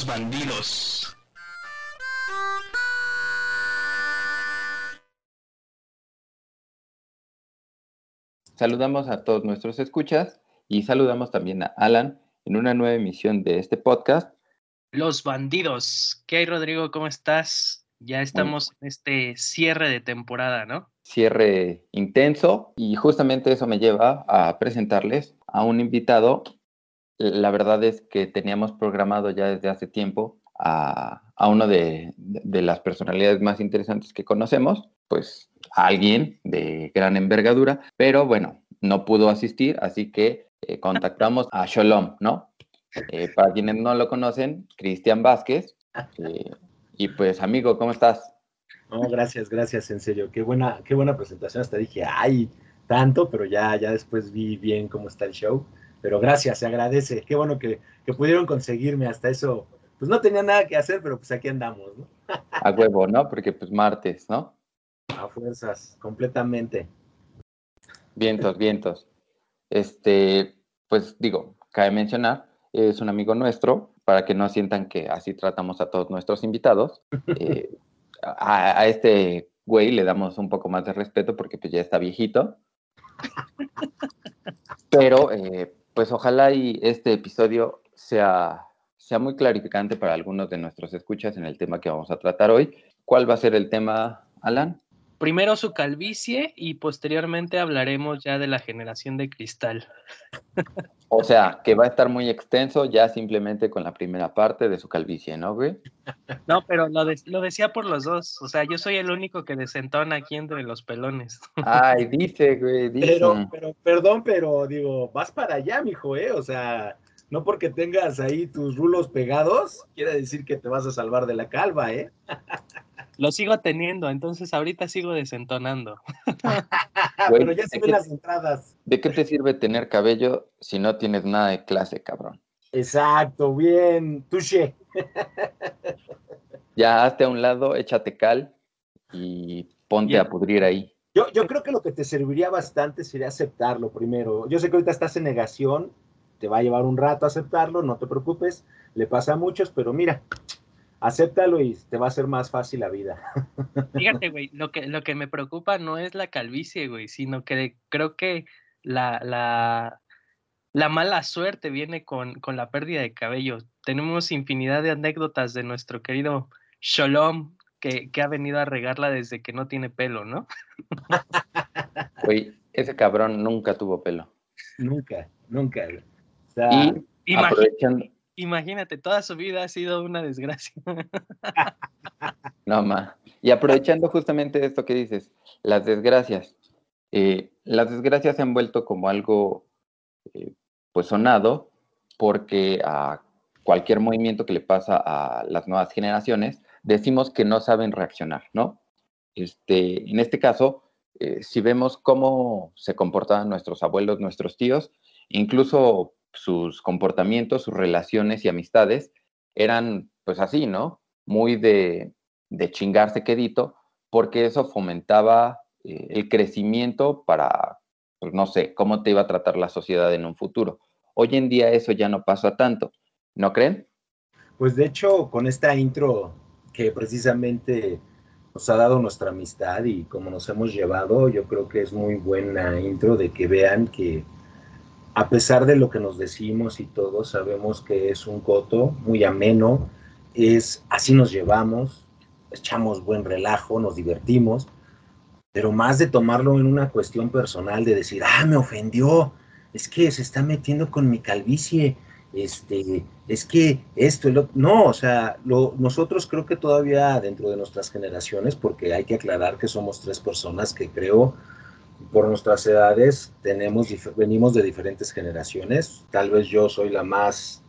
Los bandidos. Saludamos a todos nuestros escuchas y saludamos también a Alan en una nueva emisión de este podcast. Los bandidos. ¿Qué hay, Rodrigo? ¿Cómo estás? Ya estamos en este cierre de temporada, ¿no? Cierre intenso y justamente eso me lleva a presentarles a un invitado. La verdad es que teníamos programado ya desde hace tiempo a, uno de, las personalidades más interesantes que conocemos, pues a alguien de gran envergadura, pero bueno, no pudo asistir, así que eh, contactamos a Shalom, ¿no? Eh, para quienes no lo conocen, Cristian Vázquez. Eh, y pues, amigo, ¿cómo estás? No, gracias, gracias, en serio. Qué buena, qué buena presentación. Hasta dije, ay, tanto, pero ya, ya después vi bien cómo está el show. Pero gracias, se agradece. Qué bueno que, que pudieron conseguirme hasta eso. Pues no tenía nada que hacer, pero pues aquí andamos, ¿no? A huevo, ¿no? Porque pues martes, ¿no? A fuerzas, completamente. Vientos, vientos. Este, pues digo, cabe mencionar, es un amigo nuestro, para que no sientan que así tratamos a todos nuestros invitados. Eh, a, este güey le damos un poco más de respeto porque pues ya está viejito. Pero eh, pues ojalá y este episodio sea, sea muy clarificante para algunos de nuestros escuchas en el tema que vamos a tratar hoy. ¿Cuál va a ser el tema, Alan? Primero su calvicie y posteriormente hablaremos ya de la generación de cristal. O sea, que va a estar muy extenso ya simplemente con la primera parte de su calvicie, ¿no, güey? No, pero lo, lo decía por los dos. O sea, yo soy el único que desentona aquí entre los pelones. Ay, dice, güey, dice. Pero, pero, perdón, pero digo, vas para allá, mijo, ¿eh? O sea, no porque tengas ahí tus rulos pegados, quiere decir que te vas a salvar de la calva, ¿eh? Lo sigo teniendo, entonces ahorita sigo desentonando. Pero ya se ven las entradas. ¿De qué te sirve tener cabello si no tienes nada de clase, cabrón? Exacto, bien, touché. ya hazte a un lado, échate cal y ponte a pudrir ahí. Yo, yo creo que lo que te serviría bastante sería aceptarlo primero. Yo sé que ahorita estás en negación, te va a llevar un rato aceptarlo, no te preocupes, le pasa a muchos, pero mira, acéptalo y te va a ser más fácil la vida. Fíjate, güey, lo que, lo que me preocupa no es la calvicie, güey, sino que creo que la, la, la mala suerte viene con, con, la pérdida de cabello. Tenemos infinidad de anécdotas de nuestro querido Shalom, que, que ha venido a regarla desde que no tiene pelo, ¿no? Güey, ese cabrón nunca tuvo pelo. Nunca, nunca. y aprovechando Imagínate, toda su vida ha sido una desgracia. No, ma. Y aprovechando justamente esto que dices, las desgracias. Eh, las desgracias se han vuelto como algo, eh, pues, sonado, porque a cualquier movimiento que le pasa a las nuevas generaciones, decimos que no saben reaccionar, ¿no? Este, en este caso, eh, si vemos cómo se comportaban nuestros abuelos, nuestros tíos, incluso sus comportamientos, sus relaciones y amistades eran pues así, ¿no? Muy de, chingarse quedito, porque eso fomentaba eh, el crecimiento para, pues no sé, cómo te iba a tratar la sociedad en un futuro. Hoy en día eso ya no pasa tanto, ¿no creen? Pues de hecho, con esta intro que precisamente nos ha dado nuestra amistad y como nos hemos llevado, yo creo que es muy buena intro de que vean que a pesar de lo que nos decimos y todo, sabemos que es un coto muy ameno, es así nos llevamos, echamos buen relajo, nos divertimos, pero más de tomarlo en una cuestión personal, de decir, ah, me ofendió, es que se está metiendo con mi calvicie, este, es que esto, lo, no, o sea, nosotros creo que todavía dentro de nuestras generaciones, porque hay que aclarar que somos tres personas que creo por nuestras edades tenemos, venimos de diferentes generaciones. Tal vez yo soy la más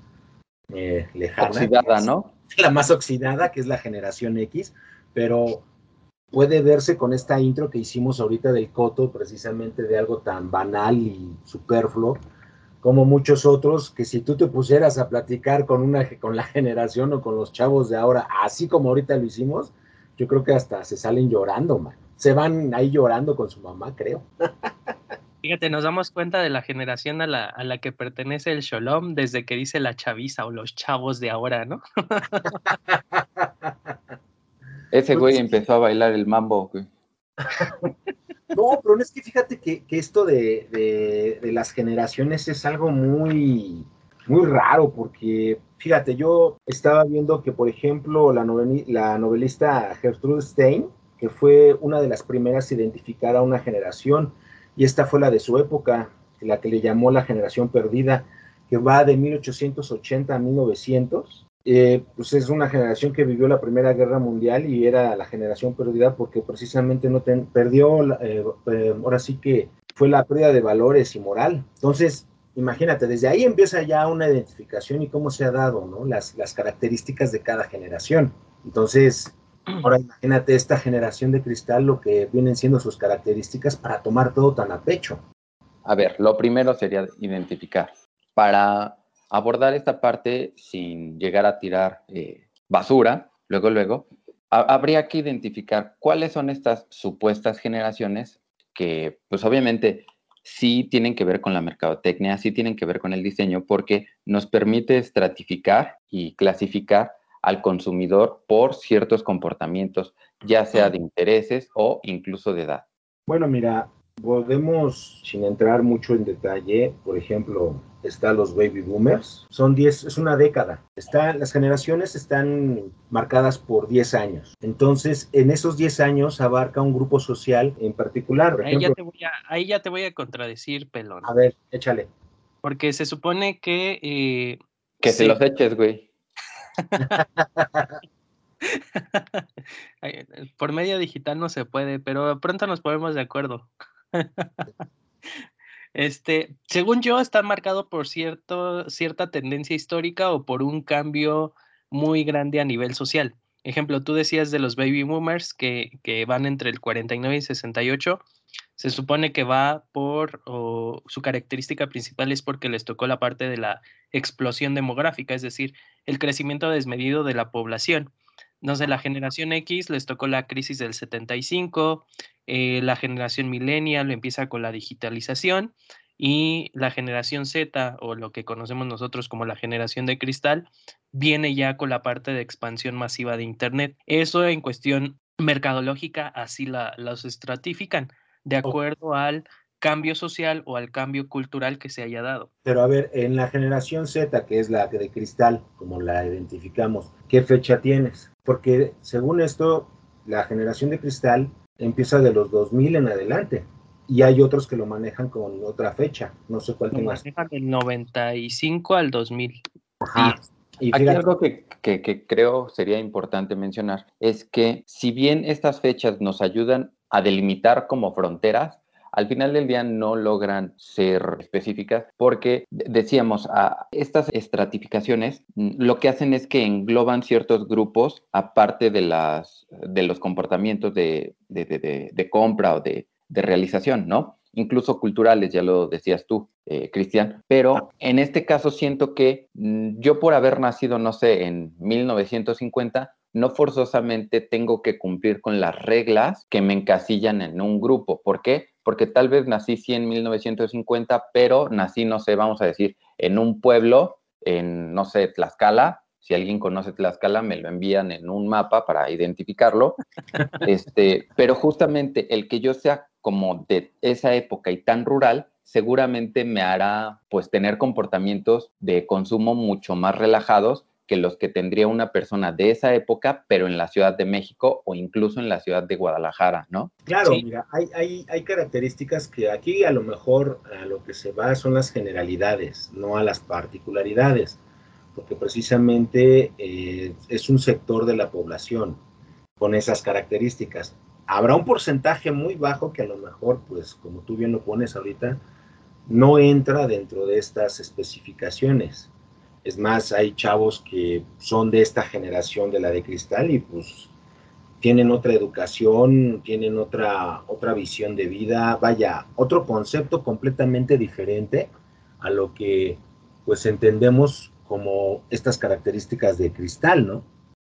eh, lejana. Oxidada, ¿no? La más oxidada, que es la generación X, pero puede verse con esta intro que hicimos ahorita del Coto, precisamente de algo tan banal y superfluo, como muchos otros, que si tú te pusieras a platicar con, una, con la generación o con los chavos de ahora, así como ahorita lo hicimos, yo creo que hasta se salen llorando, man se van ahí llorando con su mamá, creo. Fíjate, nos damos cuenta de la generación a la, a la que pertenece el Sholom desde que dice la chaviza o los chavos de ahora, ¿no? Ese güey empezó a bailar el mambo, güey. No, pero es que fíjate que, esto de, las generaciones es algo muy, muy raro, porque fíjate, yo estaba viendo que, por ejemplo, la, la novelista Gertrude Stein, que fue una de las primeras a identificar a una generación, y esta fue la de su época, la que le llamó la generación perdida, que va de 1880 a 1900, eh, pues es una generación que vivió la Primera Guerra Mundial y era la generación perdida porque precisamente no perdió, eh, eh, ahora sí que fue la pérdida de valores y moral. Entonces, imagínate, desde ahí empieza ya una identificación y cómo se ha dado, ¿no? Las, las características de cada generación. Entonces, ahora imagínate esta generación de cristal, lo que vienen siendo sus características para tomar todo tan a pecho. A ver, lo primero sería identificar. Para abordar esta parte sin llegar a tirar eh, basura, luego, luego, habría que identificar cuáles son estas supuestas generaciones que, pues obviamente, sí tienen que ver con la mercadotecnia, sí tienen que ver con el diseño, porque nos permite estratificar y clasificar al consumidor por ciertos comportamientos, ya sea de intereses o incluso de edad. Bueno, mira, podemos, sin entrar mucho en detalle, por ejemplo, está los baby boomers, son 10, es una década. Está, las generaciones están marcadas por 10 años. Entonces, en esos 10 años abarca un grupo social en particular. ahí, ya te voy a, ahí ya te voy a contradecir, pelón. A ver, échale. Porque se supone que... Eh, que se los eches, güey. Por medio digital no se puede, pero pronto nos ponemos de acuerdo. Este, según yo, está marcado por cierto, cierta tendencia histórica o por un cambio muy grande a nivel social. Ejemplo, tú decías de los baby boomers que, que van entre el 49 y 68. Se supone que va por, su característica principal es porque les tocó la parte de la explosión demográfica, es decir, el crecimiento desmedido de la población sé, la generación X les tocó la crisis del 75, eh, la generación millennial empieza con la digitalización y la generación Z, o lo que conocemos nosotros como la generación de cristal, viene ya con la parte de expansión masiva de Internet. Eso en cuestión mercadológica así la, los estratifican de acuerdo al cambio social o al cambio cultural que se haya dado. Pero a ver, en la generación Z, que es la de cristal, como la identificamos, ¿qué fecha tienes? Porque según esto, la generación de cristal empieza de los 2000 en adelante y hay otros que lo manejan con otra fecha. No sé cuál lo manejan del 95 al 2000. Ajá. Y Aquí algo que, que, creo sería importante mencionar es que si bien estas fechas nos ayudan a delimitar como fronteras, al final del día no logran ser específicas porque decíamos, a estas estratificaciones mm, lo que hacen es que engloban ciertos grupos aparte de, las, de los comportamientos de, compra o de, realización, ¿no? Incluso culturales, ya lo decías tú, eh, Cristian. Pero en este caso siento que mm, yo por haber nacido, no sé, en 1950, no forzosamente tengo que cumplir con las reglas que me encasillan en un grupo. ¿Por qué? porque tal vez nací sí en 1950, pero nací, no sé, vamos a decir, en un pueblo, en, no sé, Tlaxcala. Si alguien conoce Tlaxcala, me lo envían en un mapa para identificarlo. Este, pero justamente el que yo sea como de esa época y tan rural, seguramente me hará pues tener comportamientos de consumo mucho más relajados que los que tendría una persona de esa época, pero en la Ciudad de México o incluso en la ciudad de Guadalajara, ¿no? Claro, mira, hay, hay, características que aquí a lo mejor a lo que se va son las generalidades, no a las particularidades, porque precisamente eh, es un sector de la población con esas características. Habrá un porcentaje muy bajo que a lo mejor, pues como tú bien lo pones ahorita, no entra dentro de estas especificaciones es más, hay chavos que son de esta generación de la de cristal y pues tienen otra educación, tienen otra, otra visión de vida, vaya, otro concepto completamente diferente a lo que pues entendemos como estas características de cristal, ¿no?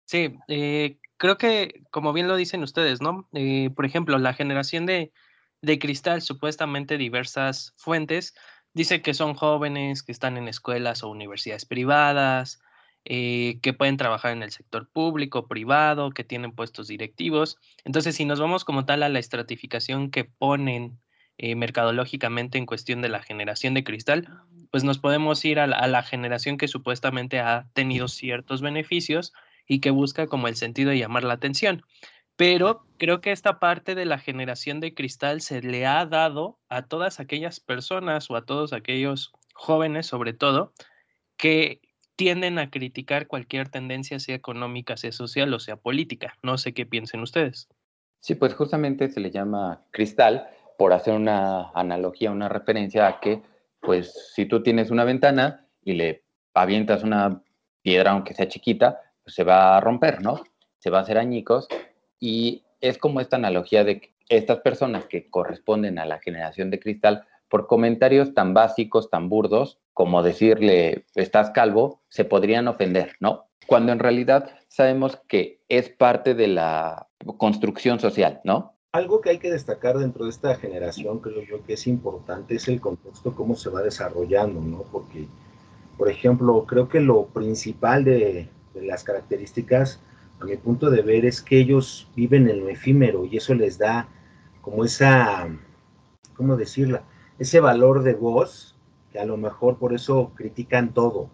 Sí, eh, creo que como bien lo dicen ustedes, ¿no? Eh, por ejemplo, la generación de, de cristal, supuestamente diversas fuentes. Dice que son jóvenes, que están en escuelas o universidades privadas, eh, que pueden trabajar en el sector público, privado, que tienen puestos directivos. Entonces, si nos vamos como tal a la estratificación que ponen eh, mercadológicamente en cuestión de la generación de cristal, pues nos podemos ir a la, generación que supuestamente ha tenido ciertos beneficios y que busca como el sentido de llamar la atención. Pero creo que esta parte de la generación de cristal se le ha dado a todas aquellas personas o a todos aquellos jóvenes, sobre todo, que tienden a criticar cualquier tendencia, sea económica, sea social o sea política. No sé qué piensen ustedes. Sí, pues justamente se le llama cristal por hacer una analogía, una referencia a que, pues si tú tienes una ventana y le avientas una piedra, aunque sea chiquita, pues se va a romper, ¿no? Se va a hacer añicos y es como esta analogía de que estas personas que corresponden a la generación de cristal, por comentarios tan básicos, tan burdos, como decirle, estás calvo, se podrían ofender, ¿no? Cuando en realidad sabemos que es parte de la construcción social, ¿no? Algo que hay que destacar dentro de esta generación, creo yo que es importante, es el contexto, cómo se va desarrollando, ¿no? Porque, por ejemplo, creo que lo principal de, de las características a mi punto de ver, es que ellos viven en lo efímero y eso les da como esa, ¿cómo decirla? Ese valor de voz, que a lo mejor por eso critican todo.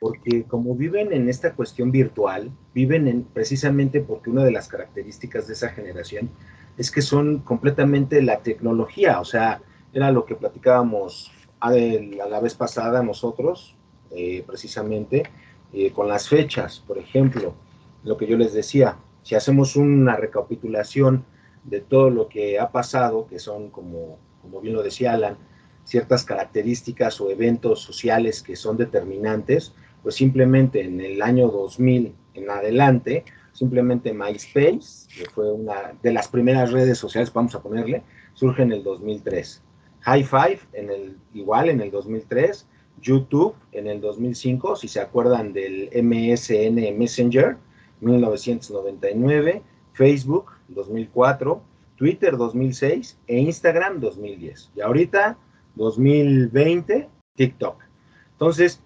Porque como viven en esta cuestión virtual, viven en, precisamente porque una de las características de esa generación es que son completamente la tecnología, o sea, era lo que platicábamos a, la vez pasada nosotros, eh, precisamente, eh, con las fechas, por ejemplo lo que yo les decía, si hacemos una recapitulación de todo lo que ha pasado, que son, como, como bien lo decía Alan, ciertas características o eventos sociales que son determinantes, pues simplemente en el año 2000 en adelante, simplemente MySpace, que fue una de las primeras redes sociales, vamos a ponerle, surge en el 2003. High Five, en el, igual en el 2003. YouTube en el 2005, si se acuerdan del MSN Messenger, 1999, Facebook 2004, Twitter 2006 e Instagram 2010. Y ahorita 2020, TikTok. Entonces,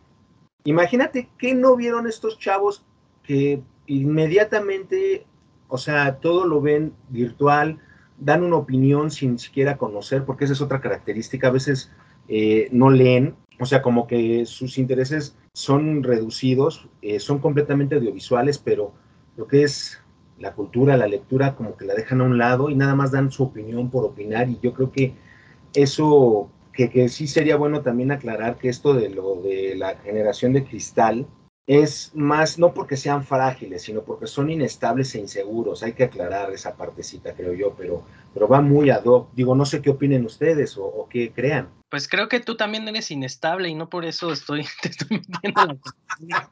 imagínate que no vieron estos chavos que inmediatamente, o sea, todo lo ven virtual, dan una opinión sin siquiera conocer, porque esa es otra característica, a veces eh, no leen, o sea, como que sus intereses son reducidos, eh, son completamente audiovisuales, pero lo que es la cultura, la lectura, como que la dejan a un lado y nada más dan su opinión por opinar. Y yo creo que eso, que, que sí sería bueno también aclarar que esto de lo de la generación de cristal es más, no porque sean frágiles, sino porque son inestables e inseguros. Hay que aclarar esa partecita, creo yo, pero, pero va muy ad hoc. Digo, no sé qué opinen ustedes o, o qué crean. Pues creo que tú también eres inestable y no por eso estoy, te estoy metiendo la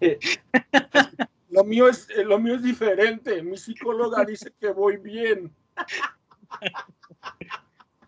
Lo mío es, eh, lo mío es diferente. Mi psicóloga dice que voy bien.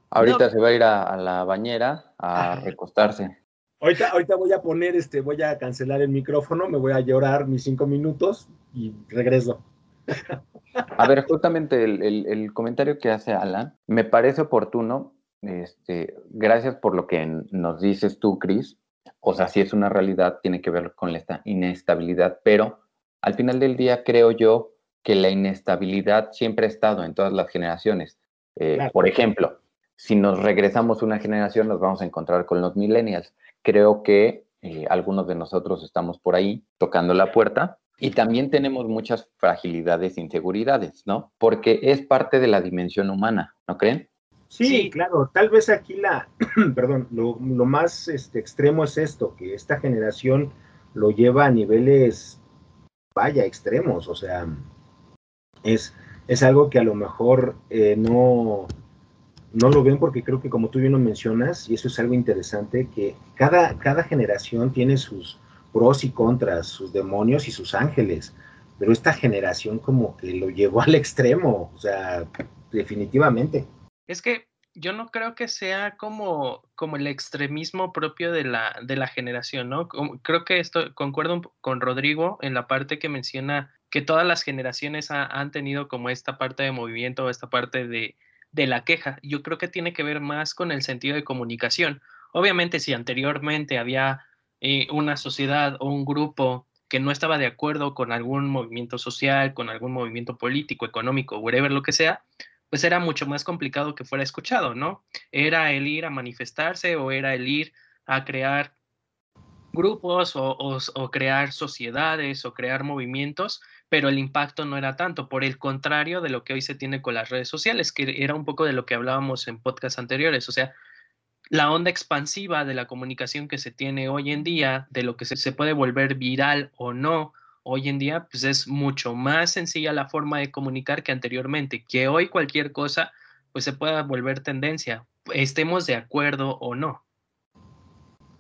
Ahorita se va a ir a, la bañera a recostarse. Ahorita, ahorita voy a poner, este, voy a cancelar el micrófono, me voy a llorar mis cinco minutos y regreso. A ver, justamente el, comentario que hace Alan me parece oportuno. Este, gracias por lo que nos dices tú, Cris. O sea, si es una realidad, tiene que ver con esta inestabilidad, pero al final del día creo yo que la inestabilidad siempre ha estado en todas las generaciones. Eh, por ejemplo, si nos regresamos una generación, nos vamos a encontrar con los millennials. Creo que eh, algunos de nosotros estamos por ahí tocando la puerta y también tenemos muchas fragilidades e inseguridades, ¿no? Porque es parte de la dimensión humana, ¿no creen? Sí, claro. Tal vez aquí la, perdón, lo, más este, extremo es esto, que esta generación lo lleva a niveles vaya, extremos, o sea, es, es algo que a lo mejor eh, no, no lo ven porque creo que como tú bien lo mencionas, y eso es algo interesante, que cada, cada generación tiene sus pros y contras, sus demonios y sus ángeles, pero esta generación como que lo llevó al extremo, o sea, definitivamente. Es que yo no creo que sea como, como el extremismo propio de la, de la generación, ¿no? Creo que esto, concuerdo con Rodrigo en la parte que menciona que todas las generaciones han tenido como esta parte de movimiento, esta parte de, de la queja. Yo creo que tiene que ver más con el sentido de comunicación. Obviamente, si anteriormente había eh, una sociedad o un grupo que no estaba de acuerdo con algún movimiento social, con algún movimiento político, económico, whatever lo que sea, pues era mucho más complicado que fuera escuchado, ¿no? Era el ir a manifestarse o era el ir a crear grupos o, crear sociedades o crear movimientos, pero el impacto no era tanto, por el contrario de lo que hoy se tiene con las redes sociales, que era un poco de lo que hablábamos en podcasts anteriores, o sea, la onda expansiva de la comunicación que se tiene hoy en día, de lo que se, se puede volver viral o no, hoy en día, pues es mucho más sencilla la forma de comunicar que anteriormente, que hoy cualquier cosa, pues se pueda volver tendencia, estemos de acuerdo o no.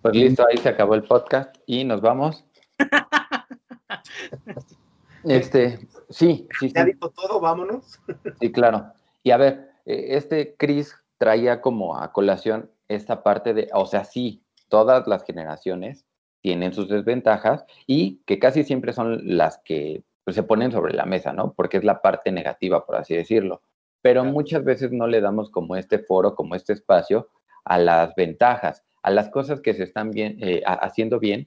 Pues listo, ahí se acabó el podcast y nos vamos. este, sí, sí, ¿Ya dijo todo? Vámonos. Sí, claro. Y a ver, eh, este Chris traía como a colación esta parte de, o sea, sí, todas las generaciones tienen sus desventajas y que casi siempre son las que pues, se ponen sobre la mesa, ¿no? Porque es la parte negativa, por así decirlo. Pero muchas veces no le damos como este foro, como este espacio a las ventajas a las cosas que se están bien, eh, haciendo bien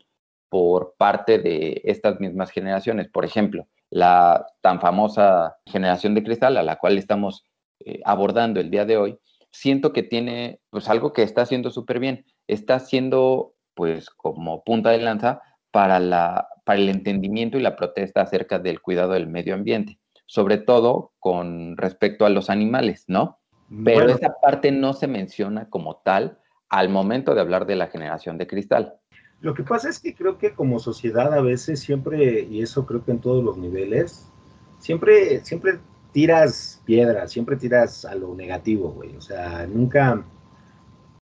por parte de estas mismas generaciones. Por ejemplo, la tan famosa generación de cristal a la cual estamos eh, abordando el día de hoy, siento que tiene pues algo que está haciendo súper bien. Está haciendo pues como punta de lanza para, la, para el entendimiento y la protesta acerca del cuidado del medio ambiente, sobre todo con respecto a los animales, ¿no? Pero esa parte no se menciona como tal al momento de hablar de la generación de cristal. Lo que pasa es que creo que como sociedad a veces siempre, y eso creo que en todos los niveles, siempre, siempre tiras piedras, siempre tiras a lo negativo, güey. O sea, nunca,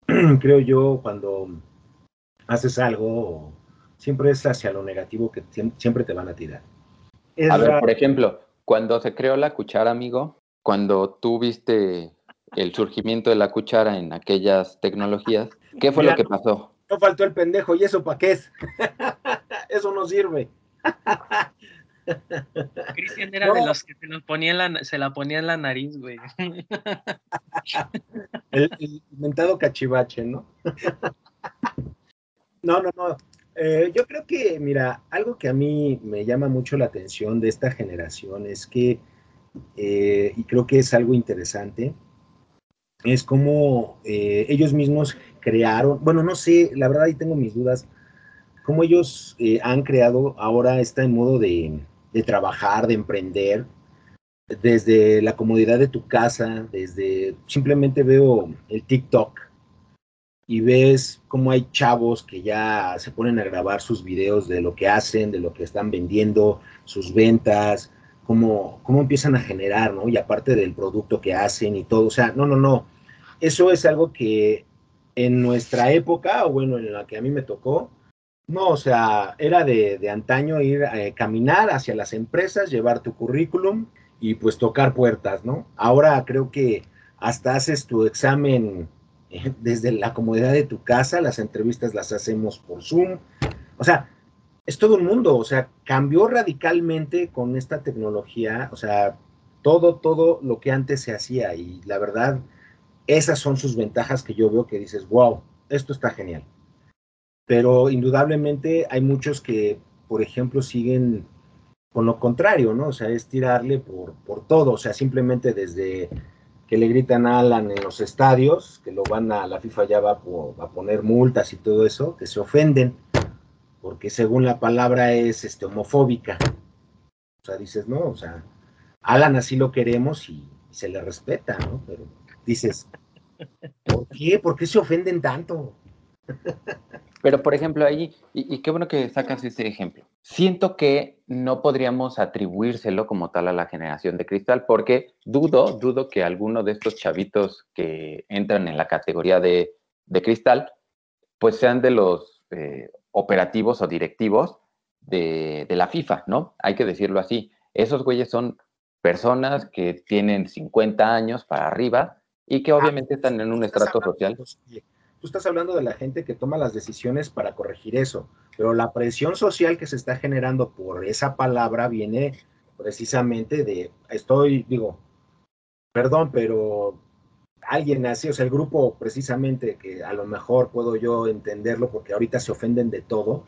creo yo, cuando haces algo, siempre es hacia lo negativo que siempre te van a tirar. a ver, por ejemplo, cuando se creó la cuchara, amigo, cuando tú viste el surgimiento de la cuchara en aquellas tecnologías, ¿qué fue lo que pasó? No faltó el pendejo, ¿y eso para qué es? eso no sirve. Cristian era de los que se, la, se la ponía en la nariz, güey. el, inventado cachivache, ¿no? no, no, no. Eh, yo creo que, mira, algo que a mí me llama mucho la atención de esta generación es que, eh, y creo que es algo interesante, es como eh, ellos mismos crearon, bueno, no sé, la verdad ahí tengo mis dudas, cómo ellos eh, han creado ahora este modo de, de, trabajar, de emprender, desde la comodidad de tu casa, desde, simplemente veo el TikTok y ves cómo hay chavos que ya se ponen a grabar sus videos de lo que hacen, de lo que están vendiendo, sus ventas, cómo, cómo empiezan a generar, ¿no? Y aparte del producto que hacen y todo, o sea, no, no, no, eso es algo que en nuestra época, o bueno, en la que a mí me tocó, no, o sea, era de, antaño ir a eh, caminar hacia las empresas, llevar tu currículum y pues tocar puertas, ¿no? Ahora creo que hasta haces tu examen eh, desde la comodidad de tu casa, las entrevistas las hacemos por Zoom. O sea, es todo un mundo, o sea, cambió radicalmente con esta tecnología, o sea, todo, todo lo que antes se hacía y la verdad, esas son sus ventajas que yo veo que dices, wow, esto está genial. Pero indudablemente hay muchos que, por ejemplo, siguen con lo contrario, ¿no? O sea, es tirarle por, por todo, o sea, simplemente desde que le gritan a Alan en los estadios, que lo van a, la FIFA ya va a, poner multas y todo eso, que se ofenden, porque según la palabra es este, homofóbica. O sea, dices, no, o sea, Alan así lo queremos y, y se le respeta, ¿no? Pero dices, ¿por qué? ¿Por qué se ofenden tanto? Pero, por ejemplo, ahí, y, qué bueno que sacas ese ejemplo. Siento que no podríamos atribuírselo como tal a la generación de cristal, porque dudo, dudo que alguno de estos chavitos que entran en la categoría de, cristal, pues sean de los eh, operativos o directivos de, de la FIFA, ¿no? Hay que decirlo así. Esos güeyes son personas que tienen 50 años para arriba, y que ah, obviamente están en un estrato social. Tú estás hablando de la gente que toma las decisiones para corregir eso, pero la presión social que se está generando por esa palabra viene precisamente de, estoy, digo, perdón, pero alguien así, o sea, el grupo precisamente que a lo mejor puedo yo entenderlo porque ahorita se ofenden de todo,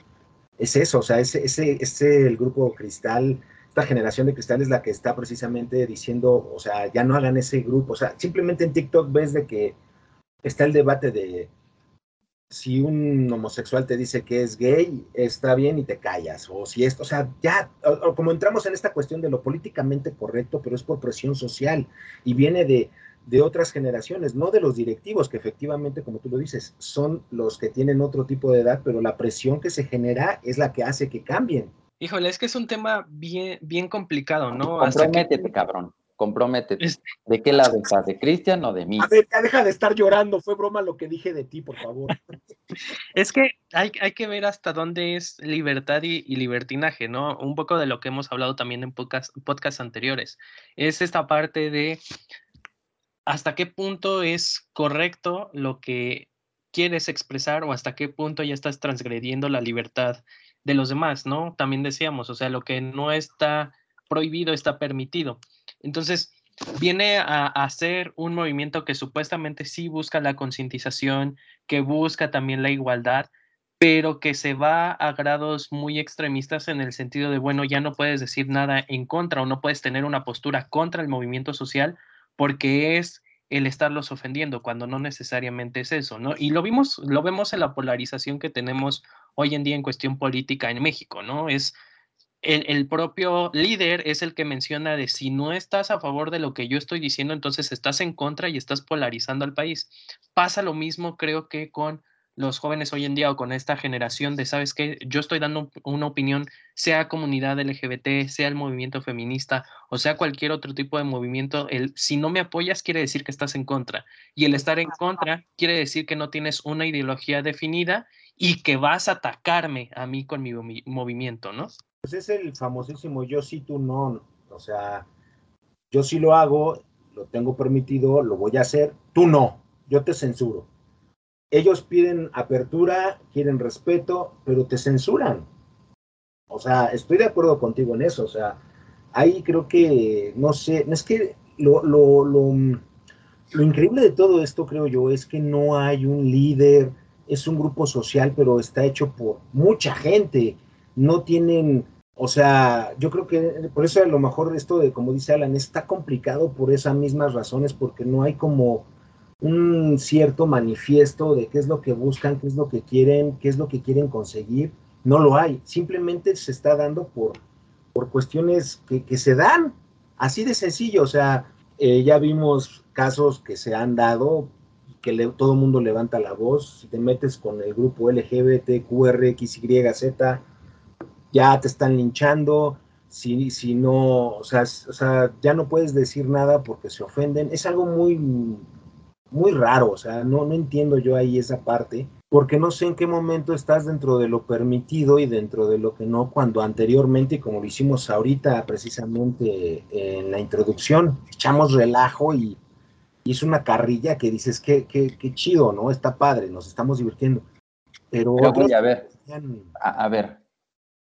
es eso, o sea, ese, ese, ese el grupo cristal, esta generación de cristal es la que está precisamente diciendo, o sea, ya no hagan ese grupo, o sea, simplemente en TikTok ves de que está el debate de si un homosexual te dice que es gay, está bien y te callas, o si esto, o sea, ya, como entramos en esta cuestión de lo políticamente correcto, pero es por presión social y viene de, de otras generaciones, no de los directivos, que efectivamente, como tú lo dices, son los que tienen otro tipo de edad, pero la presión que se genera es la que hace que cambien. Híjole, es que es un tema bien, bien complicado, ¿no? Comprométete, cabrón. Comprométete. ¿De qué lado estás? ¿De Cristian o de mí? A ver, ya deja de estar llorando. Fue broma lo que dije de ti, por favor. es que hay, hay, que ver hasta dónde es libertad y, libertinaje, ¿no? Un poco de lo que hemos hablado también en podcasts podcast anteriores. Es esta parte de hasta qué punto es correcto lo que quieres expresar o hasta qué punto ya estás transgrediendo la libertad de los demás, ¿no? También decíamos, o sea, lo que no está prohibido está permitido. Entonces, viene a, hacer un movimiento que supuestamente sí busca la concientización, que busca también la igualdad, pero que se va a grados muy extremistas en el sentido de, bueno, ya no puedes decir nada en contra o no puedes tener una postura contra el movimiento social porque es el estarlos ofendiendo cuando no necesariamente es eso, ¿no? Y lo vimos, lo vemos en la polarización que tenemos hoy en día en cuestión política en México, ¿no? Es el, el, propio líder es el que menciona de si no estás a favor de lo que yo estoy diciendo, entonces estás en contra y estás polarizando al país. Pasa lo mismo, creo que con los jóvenes hoy en día o con esta generación de, ¿sabes qué? Yo estoy dando una opinión, sea comunidad LGBT, sea el movimiento feminista o sea cualquier otro tipo de movimiento, el si no me apoyas quiere decir que estás en contra y el estar en contra quiere decir que no tienes una ideología definida y que vas a atacarme a mí con mi movimiento, ¿no? Pues es el famosísimo yo sí, tú no, o sea, yo sí lo hago, lo tengo permitido, lo voy a hacer, tú no, yo te censuro ellos piden apertura, quieren respeto, pero te censuran. O sea, estoy de acuerdo contigo en eso. O sea, ahí creo que, no sé, es que lo, lo, lo, lo increíble de todo esto, creo yo, es que no hay un líder, es un grupo social, pero está hecho por mucha gente. No tienen, o sea, yo creo que por eso a lo mejor esto de, como dice Alan, está complicado por esas mismas razones, porque no hay como un cierto manifiesto de qué es lo que buscan, qué es lo que quieren, qué es lo que quieren conseguir. No lo hay, simplemente se está dando por, por cuestiones que, se dan, así de sencillo. O sea, eh, ya vimos casos que se han dado, que todo el mundo levanta la voz. Si te metes con el grupo LGBT, Z, ya te están linchando. Si, si no, o sea, o sea, ya no puedes decir nada porque se ofenden. Es algo muy, muy raro, o sea, no, no entiendo yo ahí esa parte, porque no sé en qué momento estás dentro de lo permitido y dentro de lo que no, cuando anteriormente, como lo hicimos ahorita precisamente en la introducción, echamos relajo y, es una carrilla que dices, qué, qué, qué, chido, ¿no? Está padre, nos estamos divirtiendo. Pero... a ver, a ver,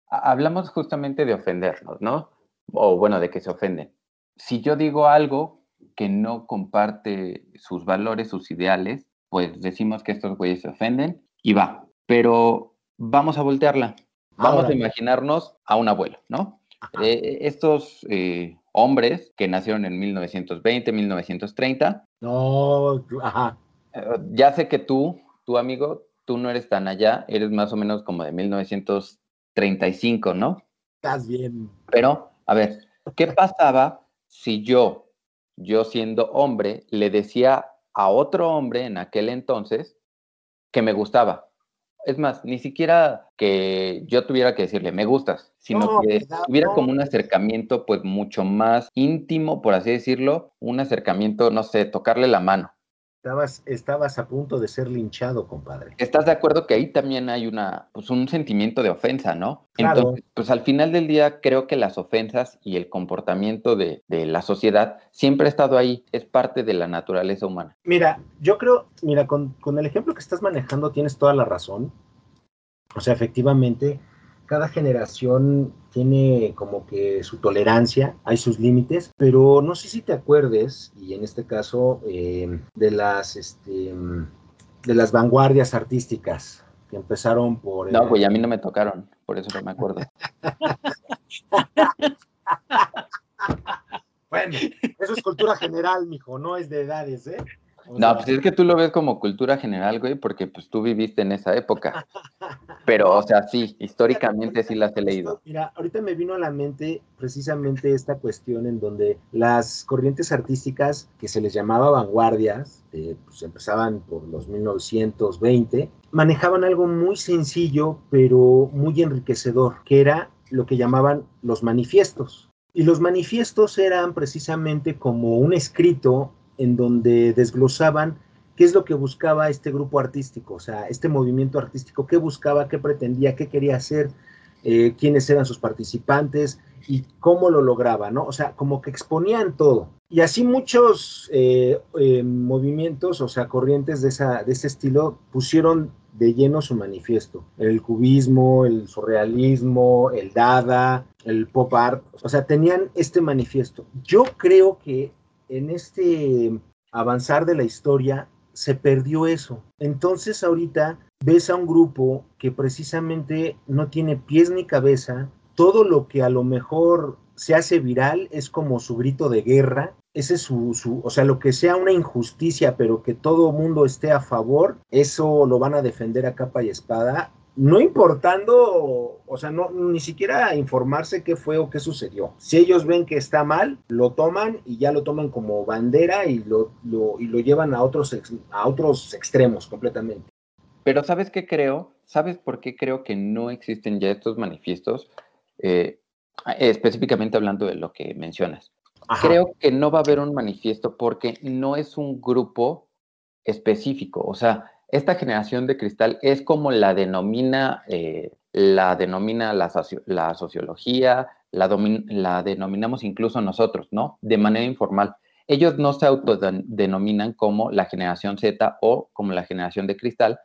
hablamos justamente de ofendernos, ¿no? O bueno, de que se ofenden. Si yo digo algo que no comparte sus valores, sus ideales, pues decimos que estos güeyes se ofenden y va. Pero vamos a voltearla. Vamos a imaginarnos a un abuelo, ¿no? Eh, estos eh, hombres que nacieron en 1920, 1930. No, ajá. Eh, ya sé que tú, tu amigo, tú no eres tan allá, eres más o menos como de 1935, ¿no? Estás bien. Pero, a ver, ¿qué pasaba si yo yo siendo hombre, le decía a otro hombre en aquel entonces que me gustaba. Es más, ni siquiera que yo tuviera que decirle, me gustas, sino que tuviera como un acercamiento pues mucho más íntimo, por así decirlo, un acercamiento, no sé, tocarle la mano. Estabas, estabas a punto de ser linchado, compadre. ¿Estás de acuerdo que ahí también hay una, pues un sentimiento de ofensa, ¿no? Entonces, pues al final del día creo que las ofensas y el comportamiento de, de, la sociedad siempre ha estado ahí, es parte de la naturaleza humana. Mira, yo creo, mira, con, con el ejemplo que estás manejando tienes toda la razón. O sea, efectivamente, cada generación tiene como que su tolerancia, hay sus límites, pero no sé si te acuerdes, y en este caso, eh, de las este, de las vanguardias artísticas que empezaron por... No, pues a mí no me tocaron, por eso no me acuerdo. bueno, eso es cultura general, mijo, no es de edades, ¿eh? No, pues es que tú lo ves como cultura general, güey, porque pues tú viviste en esa época. Pero, o sea, sí, históricamente sí las he leído. Mira, ahorita me vino a la mente precisamente esta cuestión en donde las corrientes artísticas que se les llamaba vanguardias, eh, pues empezaban por los 1920, manejaban algo muy sencillo, pero muy enriquecedor, que era lo que llamaban los manifiestos. Y los manifiestos eran precisamente como un escrito en donde desglosaban qué es lo que buscaba este grupo artístico, o sea, este movimiento artístico, qué buscaba, qué pretendía, qué quería hacer, eh, quiénes eran sus participantes y cómo lo lograba, ¿no? O sea, como que exponían todo. Y así muchos eh, eh, movimientos, o sea, corrientes de, esa, de ese estilo, pusieron de lleno su manifiesto. El cubismo, el surrealismo, el dada, el pop art, o sea, tenían este manifiesto. Yo creo que en este avanzar de la historia se perdió eso. Entonces ahorita ves a un grupo que precisamente no tiene pies ni cabeza, todo lo que a lo mejor se hace viral es como su grito de guerra, ese es su, su, o sea, lo que sea una injusticia, pero que todo mundo esté a favor, eso lo van a defender a capa y espada no importando, o sea, no, ni siquiera informarse qué fue o qué sucedió. Si ellos ven que está mal, lo toman y ya lo toman como bandera y lo, y lo llevan a otros, a otros extremos completamente. Pero ¿sabes qué creo? ¿Sabes por qué creo que no existen ya estos manifiestos? Eh, específicamente hablando de lo que mencionas. Creo que no va a haber un manifiesto porque no es un grupo específico. O sea, esta generación de cristal es como la denomina, eh, la, denomina la, sociología, la, la, denominamos incluso nosotros, ¿no? De manera informal. Ellos no se autodenominan como la generación Z o como la generación de cristal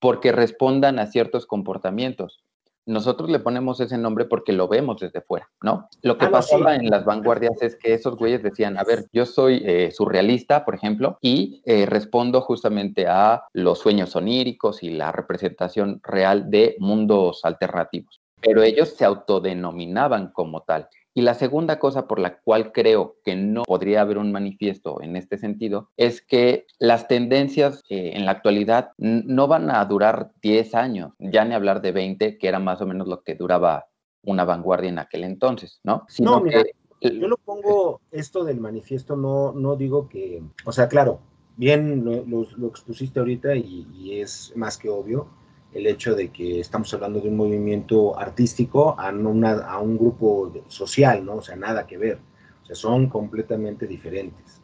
porque respondan a ciertos comportamientos nosotros le ponemos ese nombre porque lo vemos desde fuera, ¿no? Lo que ah, pasaba en las vanguardias es que esos güeyes decían, a ver, yo soy eh, surrealista, por ejemplo, y eh, respondo justamente a los sueños oníricos y la representación real de mundos alternativos. Pero ellos se autodenominaban como tal. Y la segunda cosa por la cual creo que no podría haber un manifiesto en este sentido es que las tendencias eh, en la actualidad no van a durar 10 años, ya ni hablar de 20, que era más o menos lo que duraba una vanguardia en aquel entonces, ¿no? no, mira, yo lo pongo esto del manifiesto, no, no digo que, o sea, claro, bien lo, expusiste ahorita y es más que obvio el hecho de que estamos hablando de un movimiento artístico a, a un grupo social, ¿no? O sea, nada que ver. O sea, son completamente diferentes.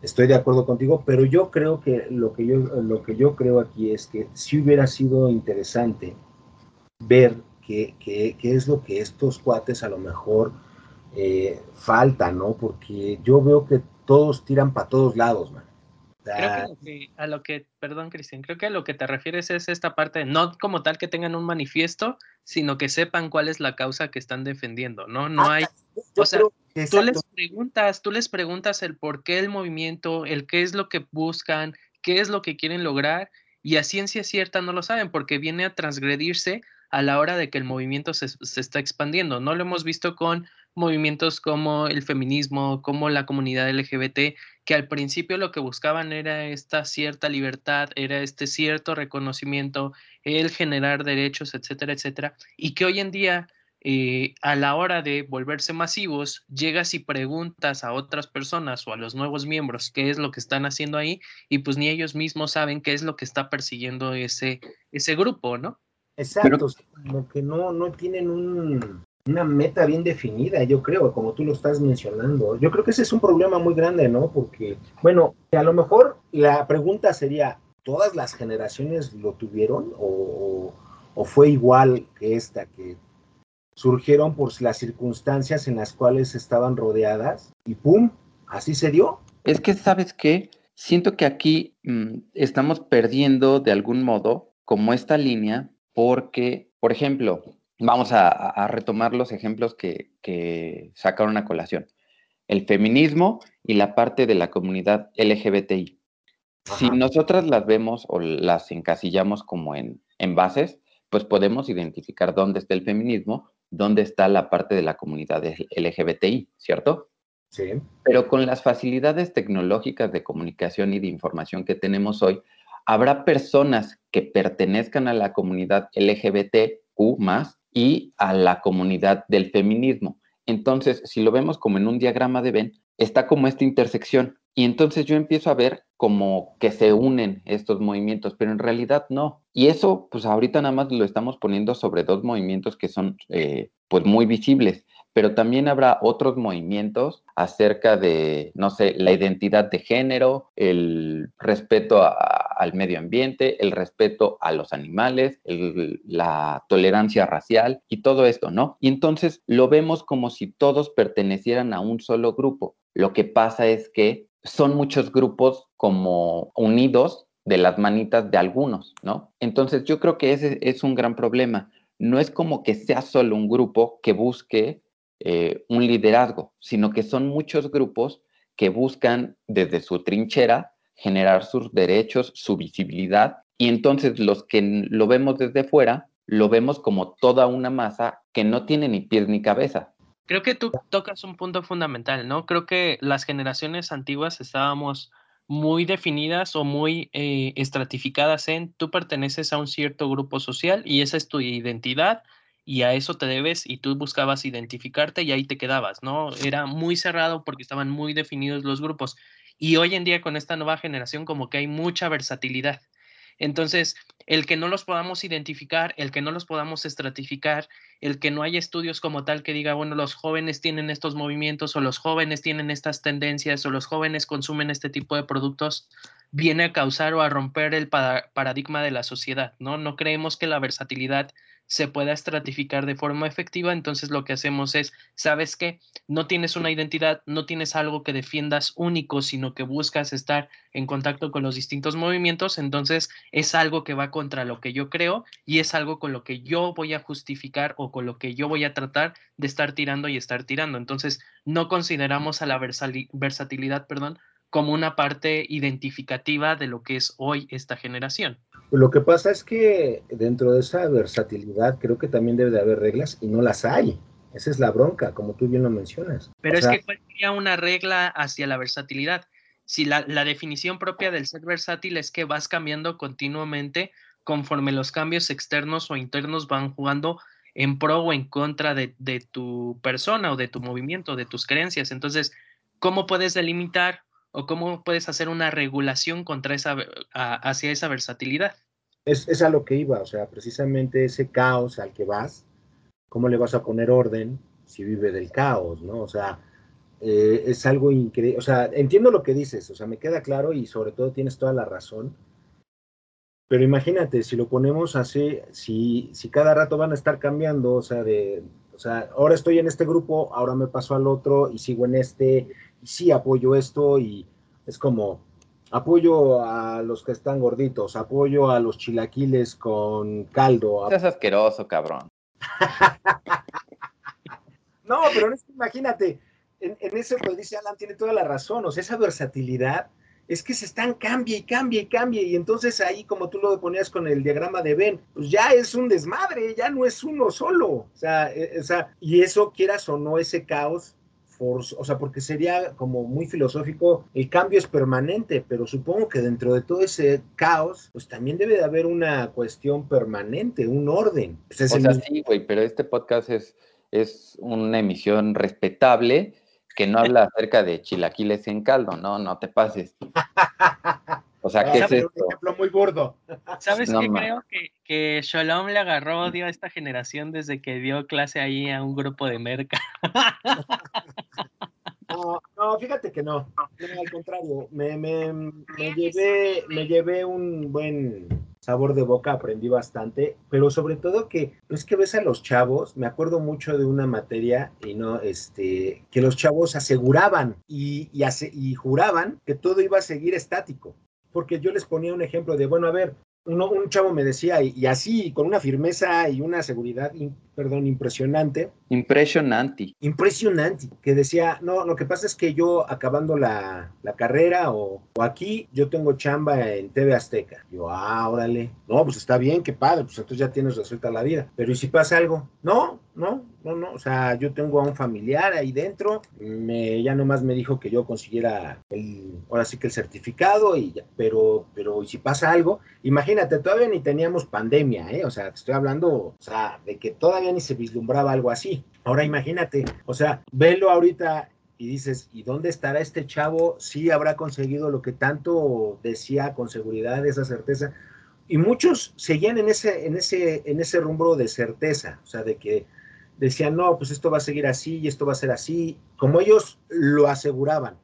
Estoy de acuerdo contigo, pero yo creo que lo que yo, lo que yo creo aquí es que si hubiera sido interesante ver qué, qué, qué es lo que estos cuates a lo mejor eh, falta, ¿no? Porque yo veo que todos tiran para todos lados, man. Creo que, a lo que, perdón Cristian, creo que a lo que te refieres es esta parte, no como tal que tengan un manifiesto, sino que sepan cuál es la causa que están defendiendo, ¿no? No ah, hay, o sea, tú les preguntas, tú les preguntas el por qué el movimiento, el qué es lo que buscan, qué es lo que quieren lograr, y a ciencia cierta no lo saben, porque viene a transgredirse a la hora de que el movimiento se, se está expandiendo. No lo hemos visto con movimientos como el feminismo, como la comunidad LGBT, que al principio lo que buscaban era esta cierta libertad, era este cierto reconocimiento, el generar derechos, etcétera, etcétera, y que hoy en día, eh, a la hora de volverse masivos, llegas y preguntas a otras personas o a los nuevos miembros qué es lo que están haciendo ahí, y pues ni ellos mismos saben qué es lo que está persiguiendo ese, ese grupo, ¿no? Exacto, como que no, no tienen un, una meta bien definida, yo creo, como tú lo estás mencionando. Yo creo que ese es un problema muy grande, ¿no? Porque, bueno, a lo mejor la pregunta sería, ¿todas las generaciones lo tuvieron o, fue igual que esta, que surgieron por las circunstancias en las cuales estaban rodeadas y ¡pum! Así se dio. Es que, ¿sabes qué? Siento que aquí mm, estamos perdiendo de algún modo como esta línea porque, por ejemplo, vamos a, retomar los ejemplos que, que, sacaron a colación. El feminismo y la parte de la comunidad LGBTI. Si nosotras las vemos o las encasillamos como en, en bases, pues podemos identificar dónde está el feminismo, dónde está la parte de la comunidad LGBTI, ¿cierto? Sí. Pero con las facilidades tecnológicas de comunicación y de información que tenemos hoy, habrá personas que pertenezcan a la comunidad LGBTQ y a la comunidad del feminismo. Entonces, si lo vemos como en un diagrama de Venn, está como esta intersección. Y entonces yo empiezo a ver como que se unen estos movimientos, pero en realidad no. Y eso, pues ahorita nada más lo estamos poniendo sobre dos movimientos que son eh, pues muy visibles, pero también habrá otros movimientos acerca de, no sé, la identidad de género, el respeto al medio ambiente, el respeto a los animales, la tolerancia racial y todo esto, ¿no? Y entonces lo vemos como si todos pertenecieran a un solo grupo. Lo que pasa es que son muchos grupos como unidos de las manitas de algunos, ¿no? Entonces yo creo que ese es un gran problema. No es como que sea solo un grupo que busque eh, un liderazgo, sino que son muchos grupos que buscan desde su trinchera generar sus derechos, su visibilidad, y entonces los que lo vemos desde fuera, lo vemos como toda una masa que no tiene ni pies ni cabeza, Creo que tú tocas un punto fundamental, ¿no? Creo que las generaciones antiguas estábamos muy definidas o muy eh, estratificadas en tú perteneces a un cierto grupo social y esa es tu identidad y a eso te debes y tú buscabas identificarte y ahí te quedabas, ¿no? Era muy cerrado porque estaban muy definidos los grupos. Y hoy en día con esta nueva generación como que hay mucha versatilidad. Entonces, el que no los podamos identificar, el que no los podamos estratificar, el que no haya estudios como tal que diga, bueno, los jóvenes tienen estos movimientos o los jóvenes tienen estas tendencias o los jóvenes consumen este tipo de productos, viene a causar o a romper el paradigma de la sociedad, ¿no? No creemos que la versatilidad se pueda estratificar de forma efectiva, entonces lo que hacemos es, ¿sabes qué? No tienes una identidad, no tienes algo que defiendas único, sino que buscas estar en contacto con los distintos movimientos, entonces es algo que va contra lo que yo creo y es algo con lo que yo voy a justificar o con lo que yo voy a tratar de estar tirando y estar tirando. Entonces, no consideramos a la versatilidad, perdón, como una parte identificativa de lo que es hoy esta generación. Lo que pasa es que dentro de esa versatilidad creo que también debe de haber reglas y no las hay. Esa es la bronca, como tú bien lo mencionas. Pero es que ¿cuál sería una regla hacia la versatilidad? Si la, definición propia del ser versátil es que vas cambiando continuamente conforme los cambios externos o internos van jugando en pro o en contra de, de tu persona o de tu movimiento, de tus creencias. Entonces, ¿cómo puedes delimitar o cómo puedes hacer una regulación contra esa, hacia esa versatilidad. Es, a lo que iba, o sea, precisamente ese caos al que vas, ¿cómo le vas a poner orden si vive del caos, ¿no? O sea, eh, es algo increíble, o sea, entiendo lo que dices, o sea, me queda claro y sobre todo tienes toda la razón, pero imagínate, si lo ponemos así, si, si cada rato van a estar cambiando, o sea, de, o sea, ahora estoy en este grupo, ahora me paso al otro y sigo en este, sí apoyo esto y es como apoyo a los que están gorditos, apoyo a los chilaquiles con caldo. Es asqueroso, cabrón. no, pero imagínate, en, en eso pues dice Alan, tiene toda la razón, o sea, esa versatilidad es que se están cambie y cambie y cambie y entonces ahí como tú lo ponías con el diagrama de Ben, pues ya es un desmadre, ya no es uno solo, o sea, e, o sea y eso quieras o no ese caos o sea, porque sería como muy filosófico, el cambio es permanente, pero supongo que dentro de todo ese caos, pues también debe de haber una cuestión permanente, un orden. Pues o sea, sí, güey, pero este podcast es, es una emisión respetable que no habla acerca de chilaquiles en caldo, no, no te pases. O sea, ¿qué es esto? Un ejemplo muy gordo. ¿Sabes qué? Creo que, que Shalom le agarró odio a esta generación desde que dio clase ahí a un grupo de merca. No, no, fíjate que no. al contrario, me, me, me, llevé, me llevé un buen sabor de boca, aprendí bastante, pero sobre todo que es que ves a los chavos, me acuerdo mucho de una materia y no, este, que los chavos aseguraban y, y, y juraban que todo iba a seguir estático porque yo les ponía un ejemplo de, bueno, a ver, uno- un chavo me decía, y, y así, con una firmeza y una seguridad, in- perdón, impresionante, Impresionante. impresionante, que decía, no, lo que pasa es que yo acabando la, la carrera o, o aquí, yo tengo chamba en TV Azteca. Yo, ah, órale, no, pues está bien, qué padre, pues entonces ya tienes resuelta la vida. Pero ¿y si pasa algo? No, no, no, no, o sea, yo tengo a un familiar ahí dentro, me, ya nomás me dijo que yo consiguiera el, ahora sí que el certificado, y ya, pero, pero ¿y si pasa algo? Imagínate, todavía ni teníamos pandemia, ¿eh? O sea, te estoy hablando, o sea, de que todavía ni se vislumbraba algo así. Ahora imagínate, o sea, velo ahorita y dices, ¿y dónde estará este chavo? Sí habrá conseguido lo que tanto decía con seguridad, esa certeza. Y muchos seguían en ese, en ese, en ese rumbo de certeza, o sea, de que decían, no, pues esto va a seguir así y esto va a ser así, como ellos lo aseguraban.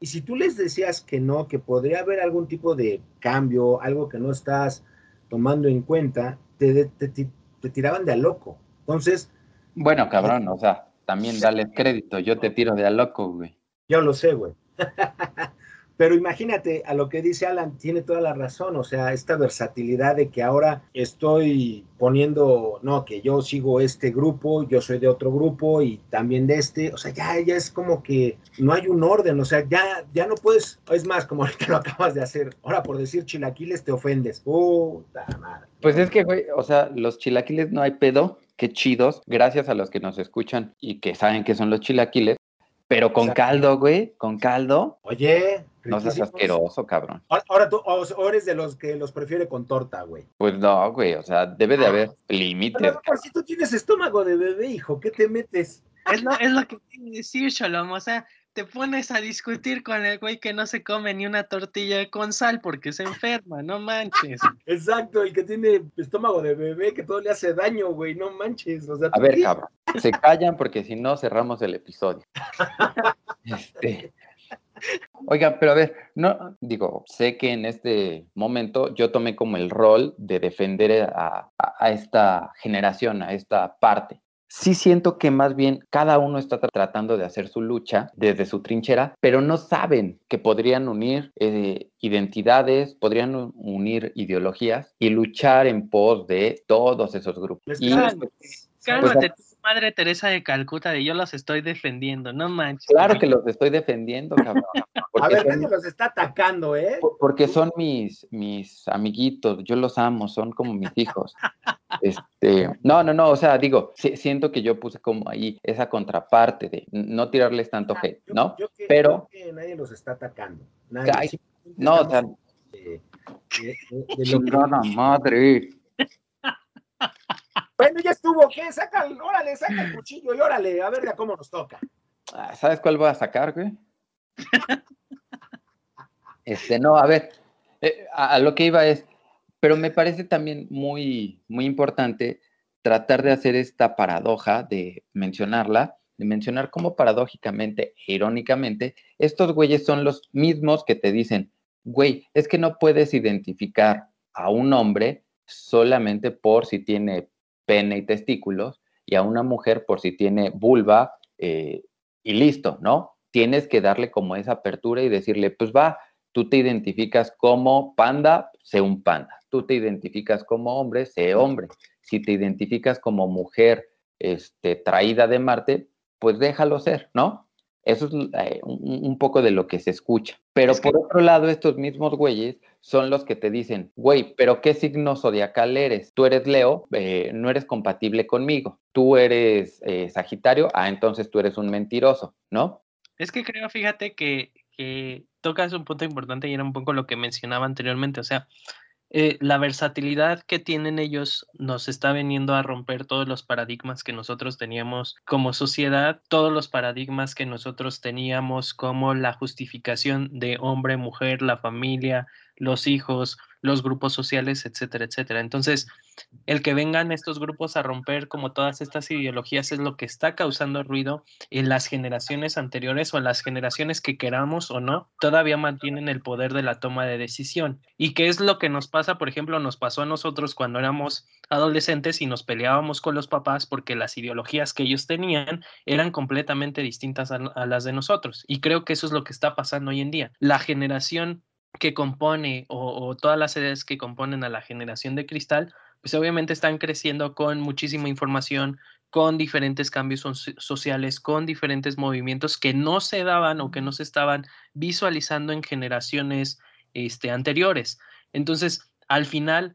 Y si tú les decías que no, que podría haber algún tipo de cambio, algo que no estás tomando en cuenta, te, te, te, te tiraban de a loco. Entonces, Bueno, cabrón, o sea, también dale crédito. Yo te tiro de a loco, güey. yo lo sé, güey. Pero imagínate, a lo que dice Alan, tiene toda la razón, o sea, esta versatilidad de que ahora estoy poniendo, no, que yo sigo este grupo, yo soy de otro grupo y también de este, o sea, ya, ya es como que no hay un orden, o sea, ya, ya no puedes, es más, como ahorita lo acabas de hacer, ahora por decir chilaquiles te ofendes, puta madre. Pues es que, güey, o sea, los chilaquiles no hay pedo. Qué chidos, gracias a los que nos escuchan y que saben que son los chilaquiles. Pero con caldo, güey, con caldo, Oye, no seas asqueroso, cabrón. Ahora, ahora tú o, o eres de los que los prefiere con torta, güey. Pues no, güey, o sea, debe de haber límites. Pero por si tú tienes estómago de bebé, hijo, ¿qué te metes? Es lo, es lo que quiero decir, Shalom. O sea, te pones a discutir con el güey que no se come ni una tortilla con sal porque se enferma, no manches. Exacto, el que tiene estómago de bebé, que todo le hace daño, güey, no manches. O sea, A ¿tú ver, qué? cabrón, se callan porque si no cerramos el episodio. Este. Oigan, pero a ver, no, digo, sé que en este momento yo tomé como el rol de defender a, a- a esta generación, a esta parte. Sí siento que más bien cada uno está tra- tratando de hacer su lucha desde su trinchera, pero no saben que podrían unir eh, identidades, podrían unir ideologías y luchar en pos de todos esos grupos. Les Y caen, pues, Cálmate, tu madre Teresa de Calcuta, de yo los estoy defendiendo, no manches. Claro que los estoy defendiendo, cabrón. A Porque ver, son, nadie los está atacando, ¿eh? por- porque son mis, mis amiguitos, yo los amo, son como mis hijos. Este, no, no, no, o sea, digo, si- siento que yo puse como ahí esa contraparte de no tirarles tanto hate, Yo- ¿no? yo que- Pero- yo que nadie los está atacando. Nadie. Ay, No, o sea, de- de- de lo que- madre. Bueno, ya estuvo, ¿qué? Saca, órale, saca el cuchillo y órale, a ver ya cómo nos toca. Ah, ¿Sabes cuál voy a sacar, güey? Este, no, a ver, eh, a, a lo que iba es, pero me parece también muy, muy importante tratar de hacer esta paradoja, de mencionarla, de mencionar cómo paradójicamente irónicamente, estos güeyes son los mismos que te dicen, güey, es que no puedes identificar a un hombre solamente por si tiene pene y testículos y a una mujer por si tiene vulva eh, y listo, ¿no? Tienes que darle como esa apertura y decirle, pues va, tú te identificas como panda, sé un panda. Tú te identificas como hombre, sé hombre. Si te identificas como mujer este, traída de Marte, pues déjalo ser, ¿no? Eso es eh, un, un poco de lo que se escucha. Pero Es que- por otro lado, estos mismos güeyes son los que te dicen, güey, pero ¿qué signo zodiacal eres? Tú eres Leo, eh, no eres compatible conmigo. Tú eres eh, Sagitario, ah, entonces tú eres un mentiroso, ¿no? Es que creo, fíjate, que, que tocas un punto importante y era un poco lo que mencionaba anteriormente. O sea, eh, la versatilidad que tienen ellos nos está veniendo a romper todos los paradigmas que nosotros teníamos como sociedad, todos los paradigmas que nosotros teníamos como la justificación de hombre, mujer, la familia, los hijos, los grupos sociales, etcétera, etcétera. Entonces, el que vengan estos grupos a romper como todas estas ideologías es lo que está causando ruido en las generaciones anteriores o en las generaciones que queramos o no, todavía mantienen el poder de la toma de decisión. ¿Y qué es lo que nos pasa? Por ejemplo, nos pasó a nosotros cuando éramos adolescentes y nos peleábamos con los papás porque las ideologías que ellos tenían eran completamente distintas a, a las de nosotros. Y creo que eso es lo que está pasando hoy en día. La generación que compone o, todas las edades que componen a la generación de cristal, pues obviamente están creciendo con muchísima información, con diferentes cambios sociales, con diferentes movimientos que no se daban o que no se estaban visualizando en generaciones este, anteriores. Entonces, al final,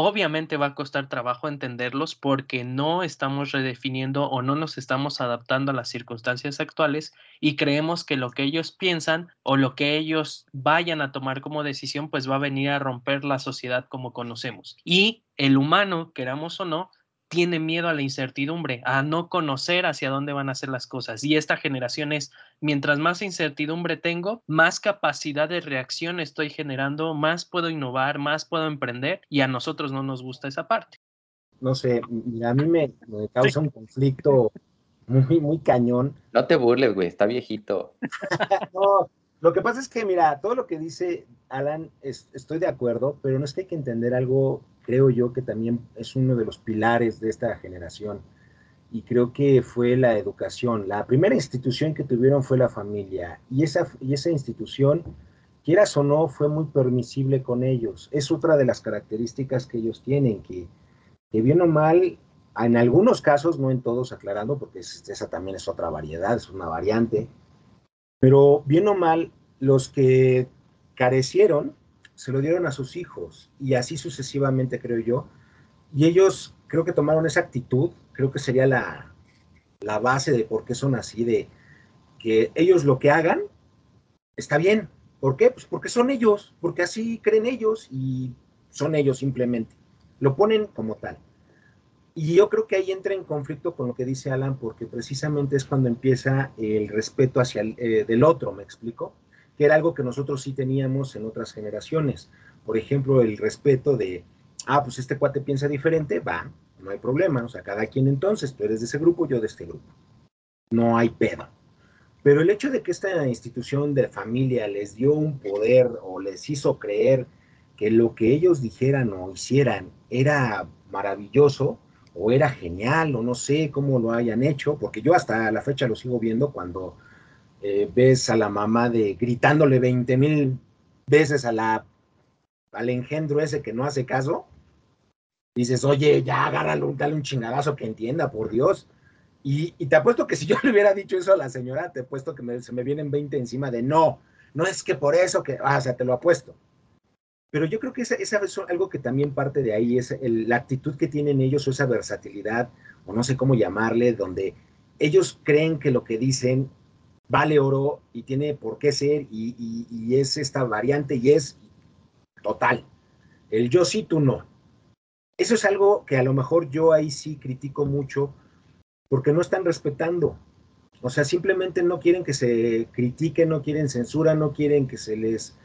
Obviamente va a costar trabajo entenderlos porque no estamos redefiniendo o no nos estamos adaptando a las circunstancias actuales y creemos que lo que ellos piensan o lo que ellos vayan a tomar como decisión pues va a venir a romper la sociedad como conocemos. Y el humano, queramos o no, tiene miedo a la incertidumbre, a no conocer hacia dónde van a ser las cosas. Y esta generación es, mientras más incertidumbre tengo, más capacidad de reacción estoy generando, más puedo innovar, más puedo emprender y a nosotros no nos gusta esa parte. No sé, a mí me, causa un conflicto muy, muy cañón. No te burles, güey, está viejito. no, lo que pasa es que, mira, todo lo que dice Alan, estoy de acuerdo, pero no es que hay que entender algo, creo yo, que también es uno de los pilares de esta generación. Y creo que fue la educación. La primera institución que tuvieron fue la familia. Y esa, y esa institución, quieras o no, fue muy permisible con ellos. Es otra de las características que ellos tienen, que, que bien o mal, en algunos casos, no en todos, aclarando, porque esa también es otra variedad, es una variante pero bien o mal, los que carecieron se lo dieron a sus hijos y así sucesivamente, creo yo. Y ellos creo que tomaron esa actitud, creo que sería la, la base de por qué son así, de que ellos lo que hagan está bien. ¿Por qué? Pues porque son ellos, porque así creen ellos y son ellos simplemente. Lo ponen como tal. Y yo creo que ahí entra en conflicto con lo que dice Alan, porque precisamente es cuando empieza el respeto hacia el eh, del otro, ¿me explico? Que era algo que nosotros sí teníamos en otras generaciones. Por ejemplo, el respeto de, ah, pues este cuate piensa diferente, va, no hay problema, o sea, cada quien entonces, tú eres de ese grupo, yo de este grupo. No hay pedo. Pero el hecho de que esta institución de familia les dio un poder o les hizo creer que lo que ellos dijeran o hicieran era maravilloso, o era genial, o no sé cómo lo hayan hecho, porque yo hasta la fecha lo sigo viendo cuando eh, ves a la mamá de gritándole 20 mil veces a la, al engendro ese que no hace caso, dices, oye, ya agárralo, dale un chingadazo que entienda, por Dios. Y, te apuesto que si yo le hubiera dicho eso a la señora, te apuesto que se me vienen 20 encima de no, no es que por eso que, ah, o sea, te lo apuesto. Pero yo creo que esa, es algo que también parte de ahí, es la actitud que tienen ellos o esa versatilidad, o no sé cómo llamarle, donde ellos creen que lo que dicen vale oro y tiene por qué ser y, y es esta variante y es total. El yo sí, tú no. Eso es algo que a lo mejor yo ahí sí critico mucho porque no están respetando. O sea, simplemente no quieren que se critique, no quieren censura, no quieren que se les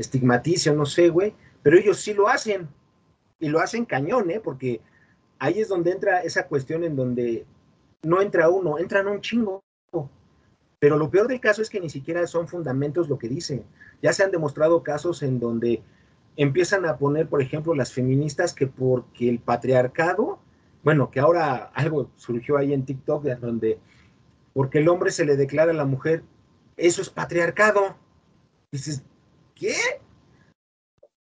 estigmatice o no sé, güey, pero ellos sí lo hacen y lo hacen cañón, ¿eh? Porque ahí es donde entra esa cuestión en donde no entra uno, entran un chingo. Pero lo peor del caso es que ni siquiera son fundamentos lo que dicen. Ya se han demostrado casos en donde empiezan a poner, por ejemplo, las feministas que porque el patriarcado, bueno, que ahora algo surgió ahí en TikTok, donde porque el hombre se le declara a la mujer, eso es patriarcado. Dices, ¿qué?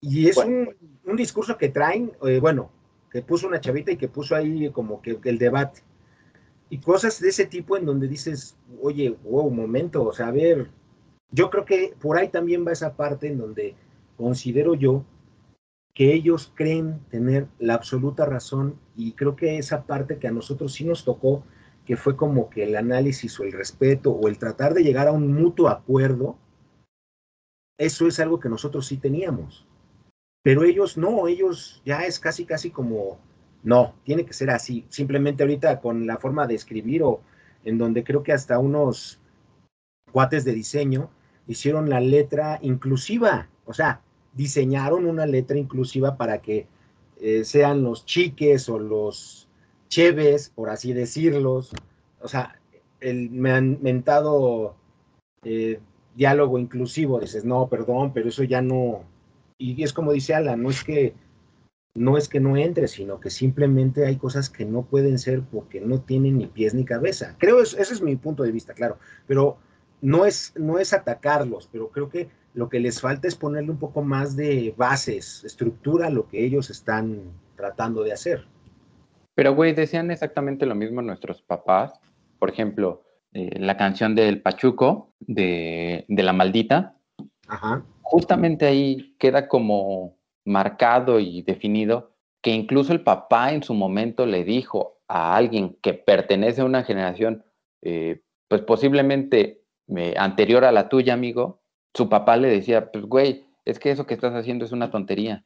Y es un, discurso que traen, eh, bueno, que puso una chavita y que puso ahí como que el debate. Y cosas de ese tipo en donde dices, oye, wow, un momento, o sea, a ver, yo creo que por ahí también va esa parte en donde considero yo que ellos creen tener la absoluta razón y creo que esa parte que a nosotros sí nos tocó, que fue como que el análisis o el respeto o el tratar de llegar a un mutuo acuerdo, eso es algo que nosotros sí teníamos. Pero ellos no, ellos ya es casi, casi como, no, tiene que ser así. Simplemente ahorita con la forma de escribir o en donde creo que hasta unos cuates de diseño hicieron la letra inclusiva, o sea, diseñaron una letra inclusiva para que eh, sean los chiques o los cheves, por así decirlos, o sea, el mentado eh, diálogo inclusivo, dices, no, perdón, pero eso ya no, y es como dice Alan, no es que no es que no entre, sino que simplemente hay cosas que no pueden ser porque no tienen ni pies ni cabeza. Creo, eso, ese es mi punto de vista, claro, pero no es, no es atacarlos, pero creo que lo que les falta es ponerle un poco más de bases, estructura a lo que ellos están tratando de hacer. Pero, güey, decían exactamente lo mismo nuestros papás. Por ejemplo, eh, la canción del Pachuco, de, de La Maldita. Ajá. Justamente ahí queda como marcado y definido que incluso el papá en su momento le dijo a alguien que pertenece a una generación, eh, pues posiblemente eh, anterior a la tuya, amigo, su papá le decía, pues güey, es que eso que estás haciendo es una tontería,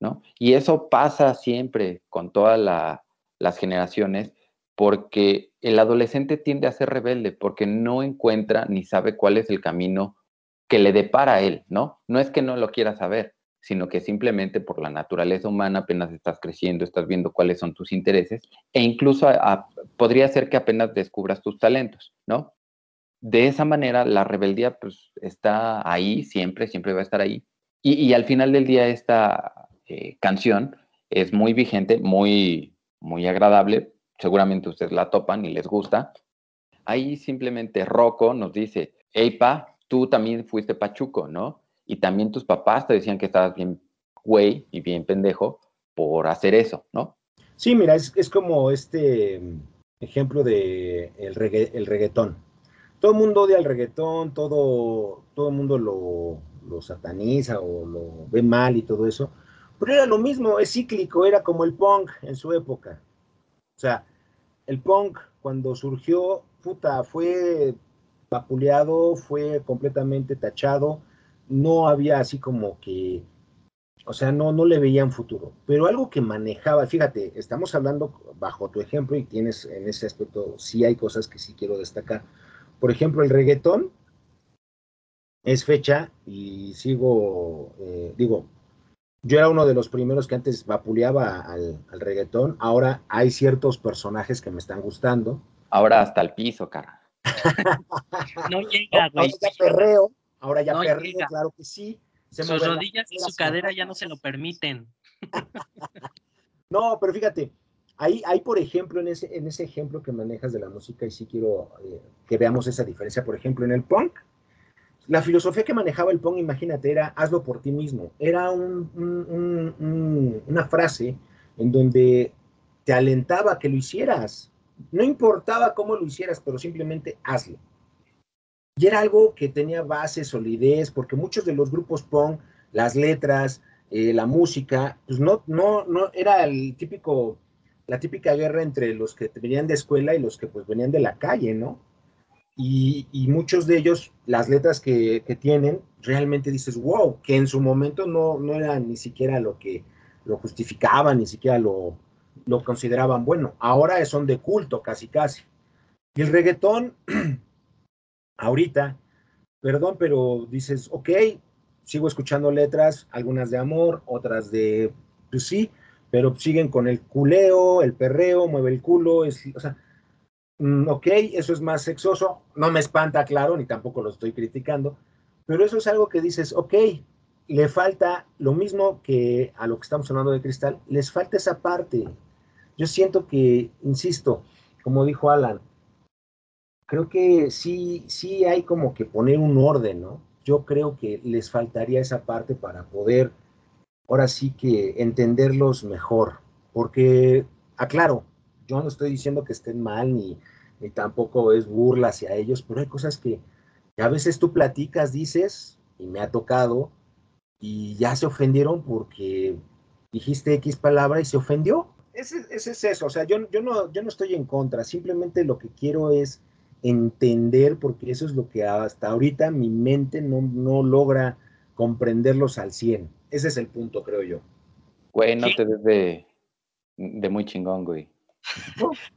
¿no? Y eso pasa siempre con todas las generaciones, porque el adolescente tiende a ser rebelde, porque no encuentra ni sabe cuál es el camino que le depara a él, ¿no? No es que no lo quiera saber, sino que simplemente por la naturaleza humana apenas estás creciendo, estás viendo cuáles son tus intereses e incluso podría ser que apenas descubras tus talentos, ¿no? De esa manera la rebeldía pues está ahí siempre, siempre va a estar ahí. Y, al final del día esta eh, canción es muy vigente, muy, muy agradable, seguramente ustedes la topan y les gusta. Ahí simplemente Rocco nos dice, hey pa, tú también fuiste pachuco, ¿no? y también tus papás te decían que estabas bien güey y bien pendejo por hacer eso, ¿no? Sí, mira, es, como este ejemplo de el, el reggaetón. Todo el mundo odia el reggaetón, todo, todo el mundo lo, lo sataniza o lo ve mal y todo eso, pero era lo mismo, es cíclico, era como el punk en su época. O sea, el punk cuando surgió, puta, fue vapuleado, fue completamente tachado, no había así como que, o sea, no, no le veían futuro. Pero algo que manejaba, fíjate, estamos hablando bajo tu ejemplo y tienes en ese aspecto, sí hay cosas que sí quiero destacar. Por ejemplo, el reggaetón es fecha y sigo, eh, digo, yo era uno de los primeros que antes vapuleaba al, al, reggaetón, ahora hay ciertos personajes que me están gustando. Ahora hasta el piso, cara. no llega, güey. perreo, Ahora ya perdido, claro que sí. Sus rodillas y su cadera ya no se lo permiten. no, pero fíjate, ahí, hay, por ejemplo, en ese, en ese ejemplo que manejas de la música, y sí quiero eh, que veamos esa diferencia, por ejemplo, en el punk, la filosofía que manejaba el punk, imagínate, era hazlo por ti mismo. Era una frase en donde te alentaba que lo hicieras. No importaba cómo lo hicieras, pero simplemente hazlo. Y era algo que tenía base, solidez, porque muchos de los grupos punk, las letras, eh, la música, pues no, no, no, era el típico, la típica guerra entre los que venían de escuela y los que pues venían de la calle, ¿no? Y, muchos de ellos, las letras que, tienen, realmente dices, wow, que en su momento no, no era ni siquiera lo que lo justificaban, ni siquiera lo, lo consideraban bueno. Ahora son de culto, casi, casi. Y el reggaetón, ahorita, perdón, pero dices, ok, sigo escuchando letras, algunas de amor, otras de, pues sí, pero siguen con el culeo, el perreo, mueve el culo, es, o sea, mm, ok, eso es más sexoso, no me espanta, claro, ni tampoco lo estoy criticando, pero eso es algo que dices, ok, le falta lo mismo que a lo que estamos hablando de cristal, les falta esa parte. Yo siento que, insisto, como dijo Alan, creo que sí, sí hay como que poner un orden, ¿no? Yo creo que les faltaría esa parte para poder, ahora sí que entenderlos mejor, porque, aclaro, yo no estoy diciendo que estén mal ni, ni tampoco es burla hacia ellos, pero hay cosas que, a veces tú platicas, dices, y me ha tocado, y ya se ofendieron porque dijiste X palabra y se ofendió. Ese, ese es eso, o sea, yo, yo, no, yo no estoy en contra, simplemente lo que quiero es entender, porque eso es lo que hasta ahorita mi mente no, no logra comprenderlos al 100. Ese es el punto, creo yo. Güey, no te des de, muy chingón, güey.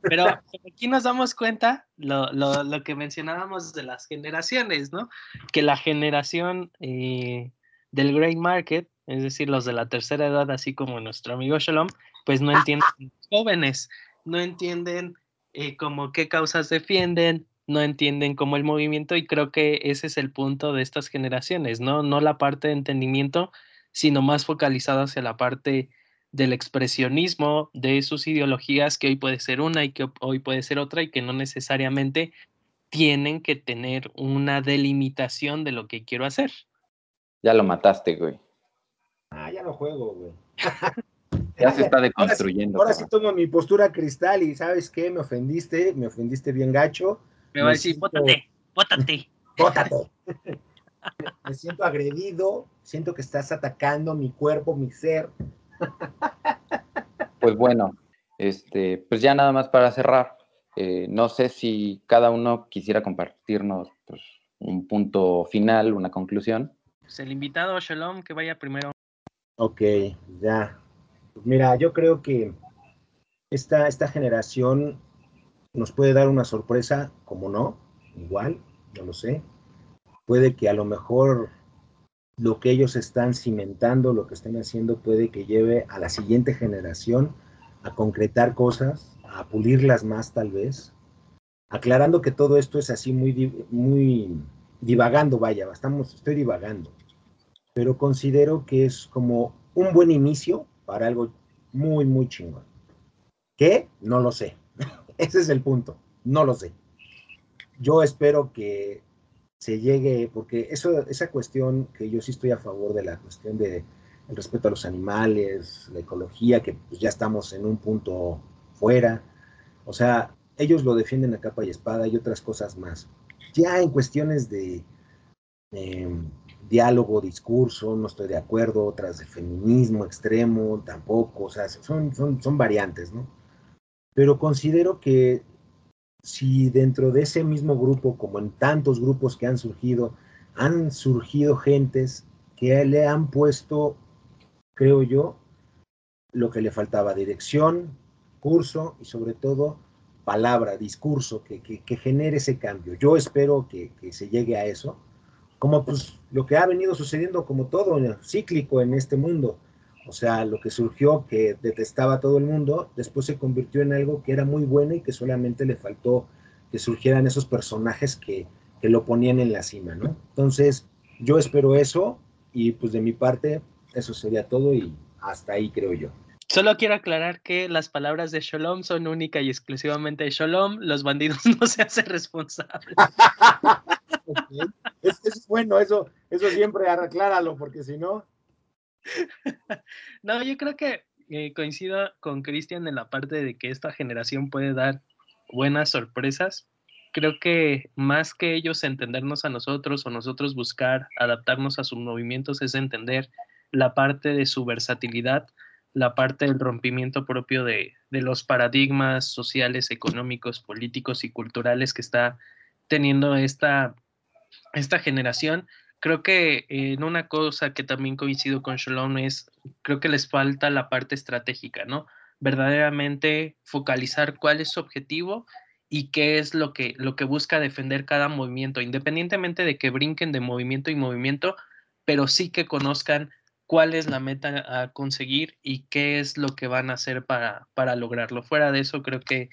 Pero aquí nos damos cuenta lo, lo, lo, que mencionábamos de las generaciones, ¿no? Que la generación eh, del Grey Market, es decir, los de la tercera edad, así como nuestro amigo Shalom, pues no entienden jóvenes, no entienden eh, como qué causas defienden, no entienden como el movimiento y creo que ese es el punto de estas generaciones, ¿no? No la parte de entendimiento, sino más focalizada hacia la parte del expresionismo, de sus ideologías, que hoy puede ser una y que hoy puede ser otra y que no necesariamente tienen que tener una delimitación de lo que quiero hacer. Ya lo mataste, güey. Ah, ya lo juego, güey. Ya se está deconstruyendo. Ahora sí, tomo mi postura cristal y ¿sabes qué? Me ofendiste, me ofendiste bien gacho. Me va a decir, bótate, bótate. Bótate. me siento agredido, siento que estás atacando mi cuerpo, mi ser. Pues bueno, este, pues ya nada más para cerrar. Eh, no sé si cada uno quisiera compartirnos pues, un punto final, una conclusión. Pues el invitado Shalom que vaya primero. Ok, ya. Pues mira, yo creo que esta, esta generación nos puede dar una sorpresa, como no, igual, no lo sé. Puede que a lo mejor lo que ellos están cimentando, lo que están haciendo, puede que lleve a la siguiente generación a concretar cosas, a pulirlas más tal vez, aclarando que todo esto es así muy, muy divagando, vaya, estamos, estoy divagando, pero considero que es como un buen inicio para algo muy, muy chingón. ¿Qué? No lo sé. Ese es el punto. No lo sé. Yo espero que se llegue, porque eso, esa cuestión que yo sí estoy a favor de la cuestión de el respeto a los animales, la ecología, que pues ya estamos en un punto fuera. O sea, ellos lo defienden a capa y espada y otras cosas más. Ya en cuestiones de em, diálogo, discurso, no estoy de acuerdo, otras de feminismo extremo, tampoco, o sea, son, son, son variantes, ¿no? Pero considero que si dentro de ese mismo grupo, como en tantos grupos que han surgido, han surgido gentes que le han puesto, creo yo, lo que le faltaba, dirección, curso y sobre todo palabra, discurso, que, que, genere ese cambio. Yo espero que, que se llegue a eso como pues lo que ha venido sucediendo como todo cíclico en este mundo. O sea, lo que surgió que detestaba todo el mundo, después se convirtió en algo que era muy bueno y que solamente le faltó que surgieran esos personajes que, que lo ponían en la cima, ¿no? Entonces, yo espero eso y pues de mi parte, eso sería todo y hasta ahí creo yo. Solo quiero aclarar que las palabras de Shalom son única y exclusivamente de Shalom. Los bandidos no se hacen responsables. es, bueno, eso, eso siempre acláralo, porque si no. No, yo creo que eh, coincido con Cristian en la parte de que esta generación puede dar buenas sorpresas. Creo que más que ellos entendernos a nosotros o nosotros buscar adaptarnos a sus movimientos es entender la parte de su versatilidad, la parte del rompimiento propio de, de los paradigmas sociales, económicos, políticos y culturales que está teniendo esta esta generación, creo que en una cosa que también coincido con Shalom es, creo que les falta la parte estratégica, ¿no? Verdaderamente focalizar cuál es su objetivo y qué es lo que, lo que busca defender cada movimiento, independientemente de que brinquen de movimiento y movimiento, pero sí que conozcan cuál es la meta a conseguir y qué es lo que van a hacer para, para lograrlo. Fuera de eso, creo que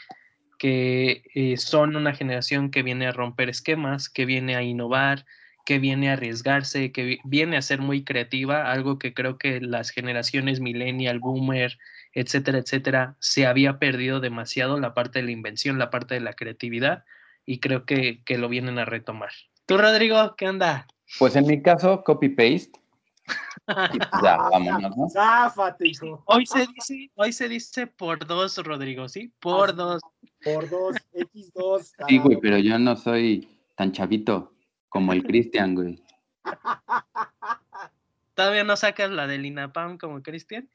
que eh, son una generación que viene a romper esquemas, que viene a innovar, que viene a arriesgarse, que viene a ser muy creativa, algo que creo que las generaciones millennial, boomer, etcétera, etcétera, se había perdido demasiado la parte de la invención, la parte de la creatividad, y creo que, que lo vienen a retomar. ¿Tú, Rodrigo, qué onda? Pues en mi caso, copy-paste. ya, vámonos, ¿no? Hoy se dice, hoy se dice por dos, Rodrigo, ¿sí? Por dos. Por dos, X2. Sí, güey, pero yo no soy tan chavito como el Cristian, güey. ¿Todavía no sacas la del INAPAM como Cristian?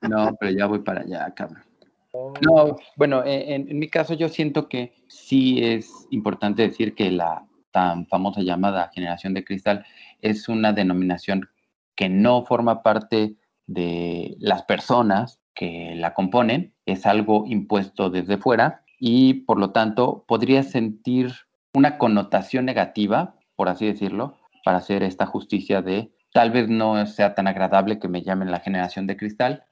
No, pero ya voy para allá, cabrón. Oh. No, bueno, en, en, mi caso yo siento que sí es importante decir que la tan famosa llamada generación de cristal es una denominación que no forma parte de las personas que la componen, es algo impuesto desde fuera y por lo tanto podría sentir una connotación negativa, por así decirlo, para hacer esta justicia de tal vez no sea tan agradable que me llamen la generación de cristal.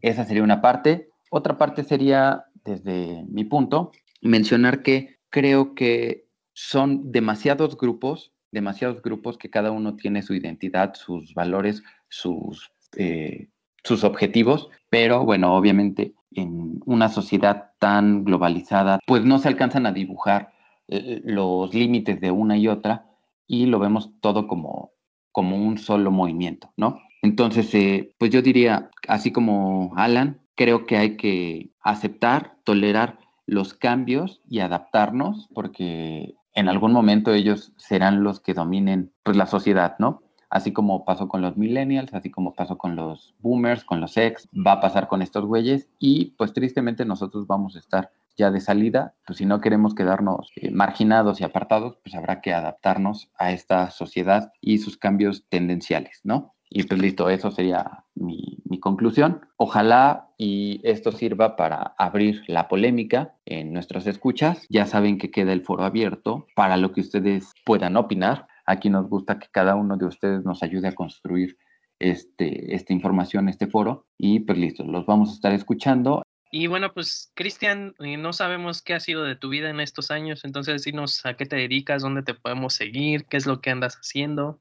Esa sería una parte. Otra parte sería, desde mi punto, mencionar que creo que son demasiados grupos demasiados grupos que cada uno tiene su identidad, sus valores, sus, eh, sus objetivos, pero bueno, obviamente en una sociedad tan globalizada, pues no se alcanzan a dibujar eh, los límites de una y otra y lo vemos todo como como un solo movimiento, ¿no? Entonces, eh, pues yo diría, así como Alan, creo que hay que aceptar, tolerar los cambios y adaptarnos, porque en algún momento ellos serán los que dominen pues, la sociedad, ¿no? Así como pasó con los millennials, así como pasó con los boomers, con los ex, va a pasar con estos güeyes y pues tristemente nosotros vamos a estar ya de salida, pues si no queremos quedarnos eh, marginados y apartados, pues habrá que adaptarnos a esta sociedad y sus cambios tendenciales, ¿no? Y pues listo, eso sería mi, mi, conclusión. Ojalá y esto sirva para abrir la polémica en nuestras escuchas. Ya saben que queda el foro abierto para lo que ustedes puedan opinar. Aquí nos gusta que cada uno de ustedes nos ayude a construir este, esta información, este foro. Y pues listo, los vamos a estar escuchando. Y bueno, pues Cristian, eh, no sabemos qué ha sido de tu vida en estos años, entonces dinos a qué te dedicas, dónde te podemos seguir, qué es lo que andas haciendo.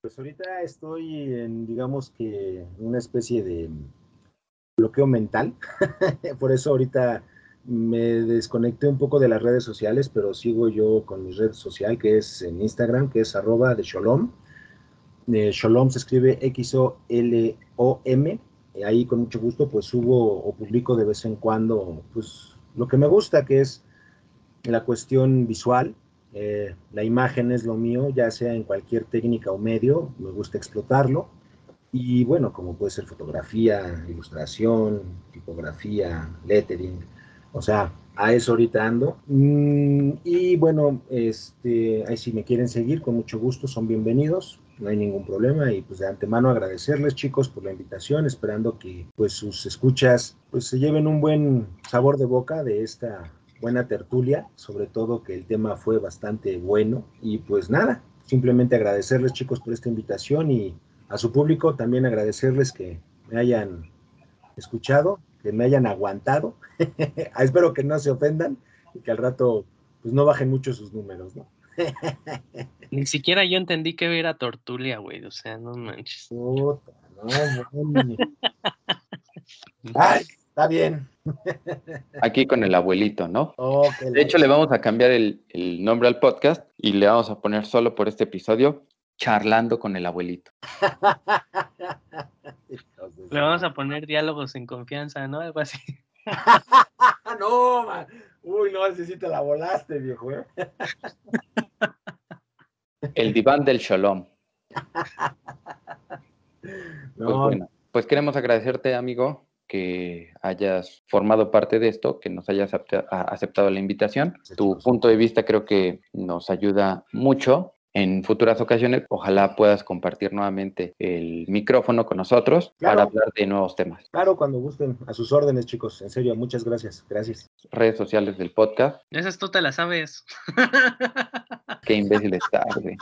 Pues ahorita estoy en, digamos que, una especie de bloqueo mental. Por eso ahorita me desconecté un poco de las redes sociales, pero sigo yo con mi red social que es en Instagram, que es arroba de Sholom. Eh, Sholom se escribe X-O-L-O-M. Ahí con mucho gusto pues subo o publico de vez en cuando pues lo que me gusta, que es la cuestión visual, eh, la imagen es lo mío, ya sea en cualquier técnica o medio, me gusta explotarlo. Y bueno, como puede ser fotografía, ilustración, tipografía, lettering, o sea, a eso ahorita ando. Mm, y bueno, este, ahí si me quieren seguir, con mucho gusto, son bienvenidos, no hay ningún problema. Y pues de antemano agradecerles, chicos, por la invitación, esperando que pues sus escuchas pues se lleven un buen sabor de boca de esta buena tertulia, sobre todo que el tema fue bastante bueno. Y pues nada, simplemente agradecerles chicos por esta invitación y a su público también agradecerles que me hayan escuchado, que me hayan aguantado. Espero que no se ofendan y que al rato pues no bajen mucho sus números, ¿no? Ni siquiera yo entendí que era tortulia, güey, o sea, no manches. Puta, no, Ay, Está bien. Aquí con el abuelito, ¿no? de hecho, le vamos a cambiar el, el, nombre al podcast y le vamos a poner solo por este episodio, charlando con el abuelito. le vamos a poner diálogos en confianza, ¿no? Algo así. no, man. Uy, no, así sí te la volaste, viejo. ¿eh? el diván del shalom. No. Pues bueno, pues queremos agradecerte, amigo, que hayas formado parte de esto, que nos hayas aceptado la invitación. Tu punto de vista creo que nos ayuda mucho en futuras ocasiones, ojalá puedas compartir nuevamente el micrófono con nosotros para hablar de nuevos temas. Claro, cuando gusten, a sus órdenes, chicos. En serio, muchas gracias. Gracias. Redes sociales del podcast. Esas tú te las sabes. Qué imbécil estás, güey.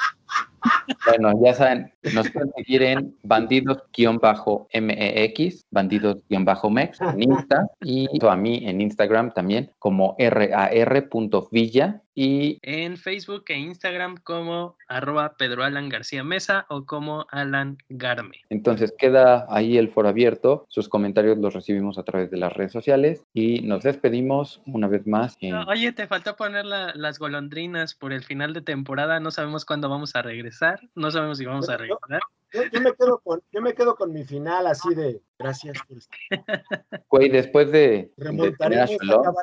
Bueno, ya saben, nos pueden seguir en bandidos-mex, bandidos-mex en Insta y a mí en Instagram también como rar.villa y en Facebook e Instagram como arroba Pedro Alan García Mesa o como Alan Garme. Entonces queda ahí el foro abierto, sus comentarios los recibimos a través de las redes sociales y nos despedimos una vez más. oye, te faltó poner las golondrinas por el final de temporada, no sabemos cuándo vamos a regresar, no sabemos si vamos a regresar. Yo, me quedo con, yo me quedo con mi final así de gracias por Güey, después de, tener a Shalom,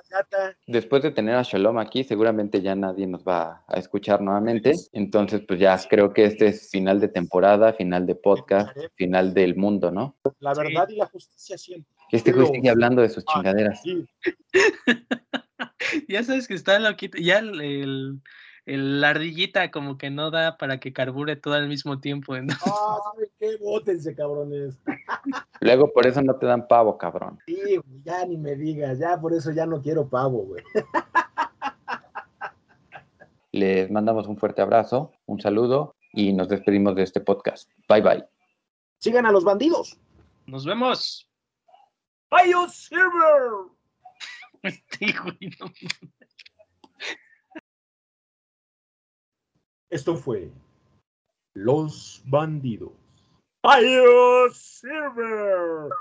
después de tener a Shalom aquí, seguramente ya nadie nos va a escuchar nuevamente. Entonces, pues ya creo que este es final de temporada, final de podcast, final del mundo, ¿no? La verdad y la justicia siempre. Este güey sigue hablando de sus ah, chingaderas. ya sabes que está loquito. Ya el la ardillita como que no da para que carbure todo al mismo tiempo. Ah, qué? Bótense, cabrones. Luego por eso no te dan pavo, cabrón. Sí, ya ni me digas, ya por eso ya no quiero pavo, güey. Les mandamos un fuerte abrazo, un saludo y nos despedimos de este podcast. Bye bye. Sigan a los bandidos. Nos vemos. Bye, Silver. Este güey, Esto fue Los Bandidos. ¡Adiós, Silver!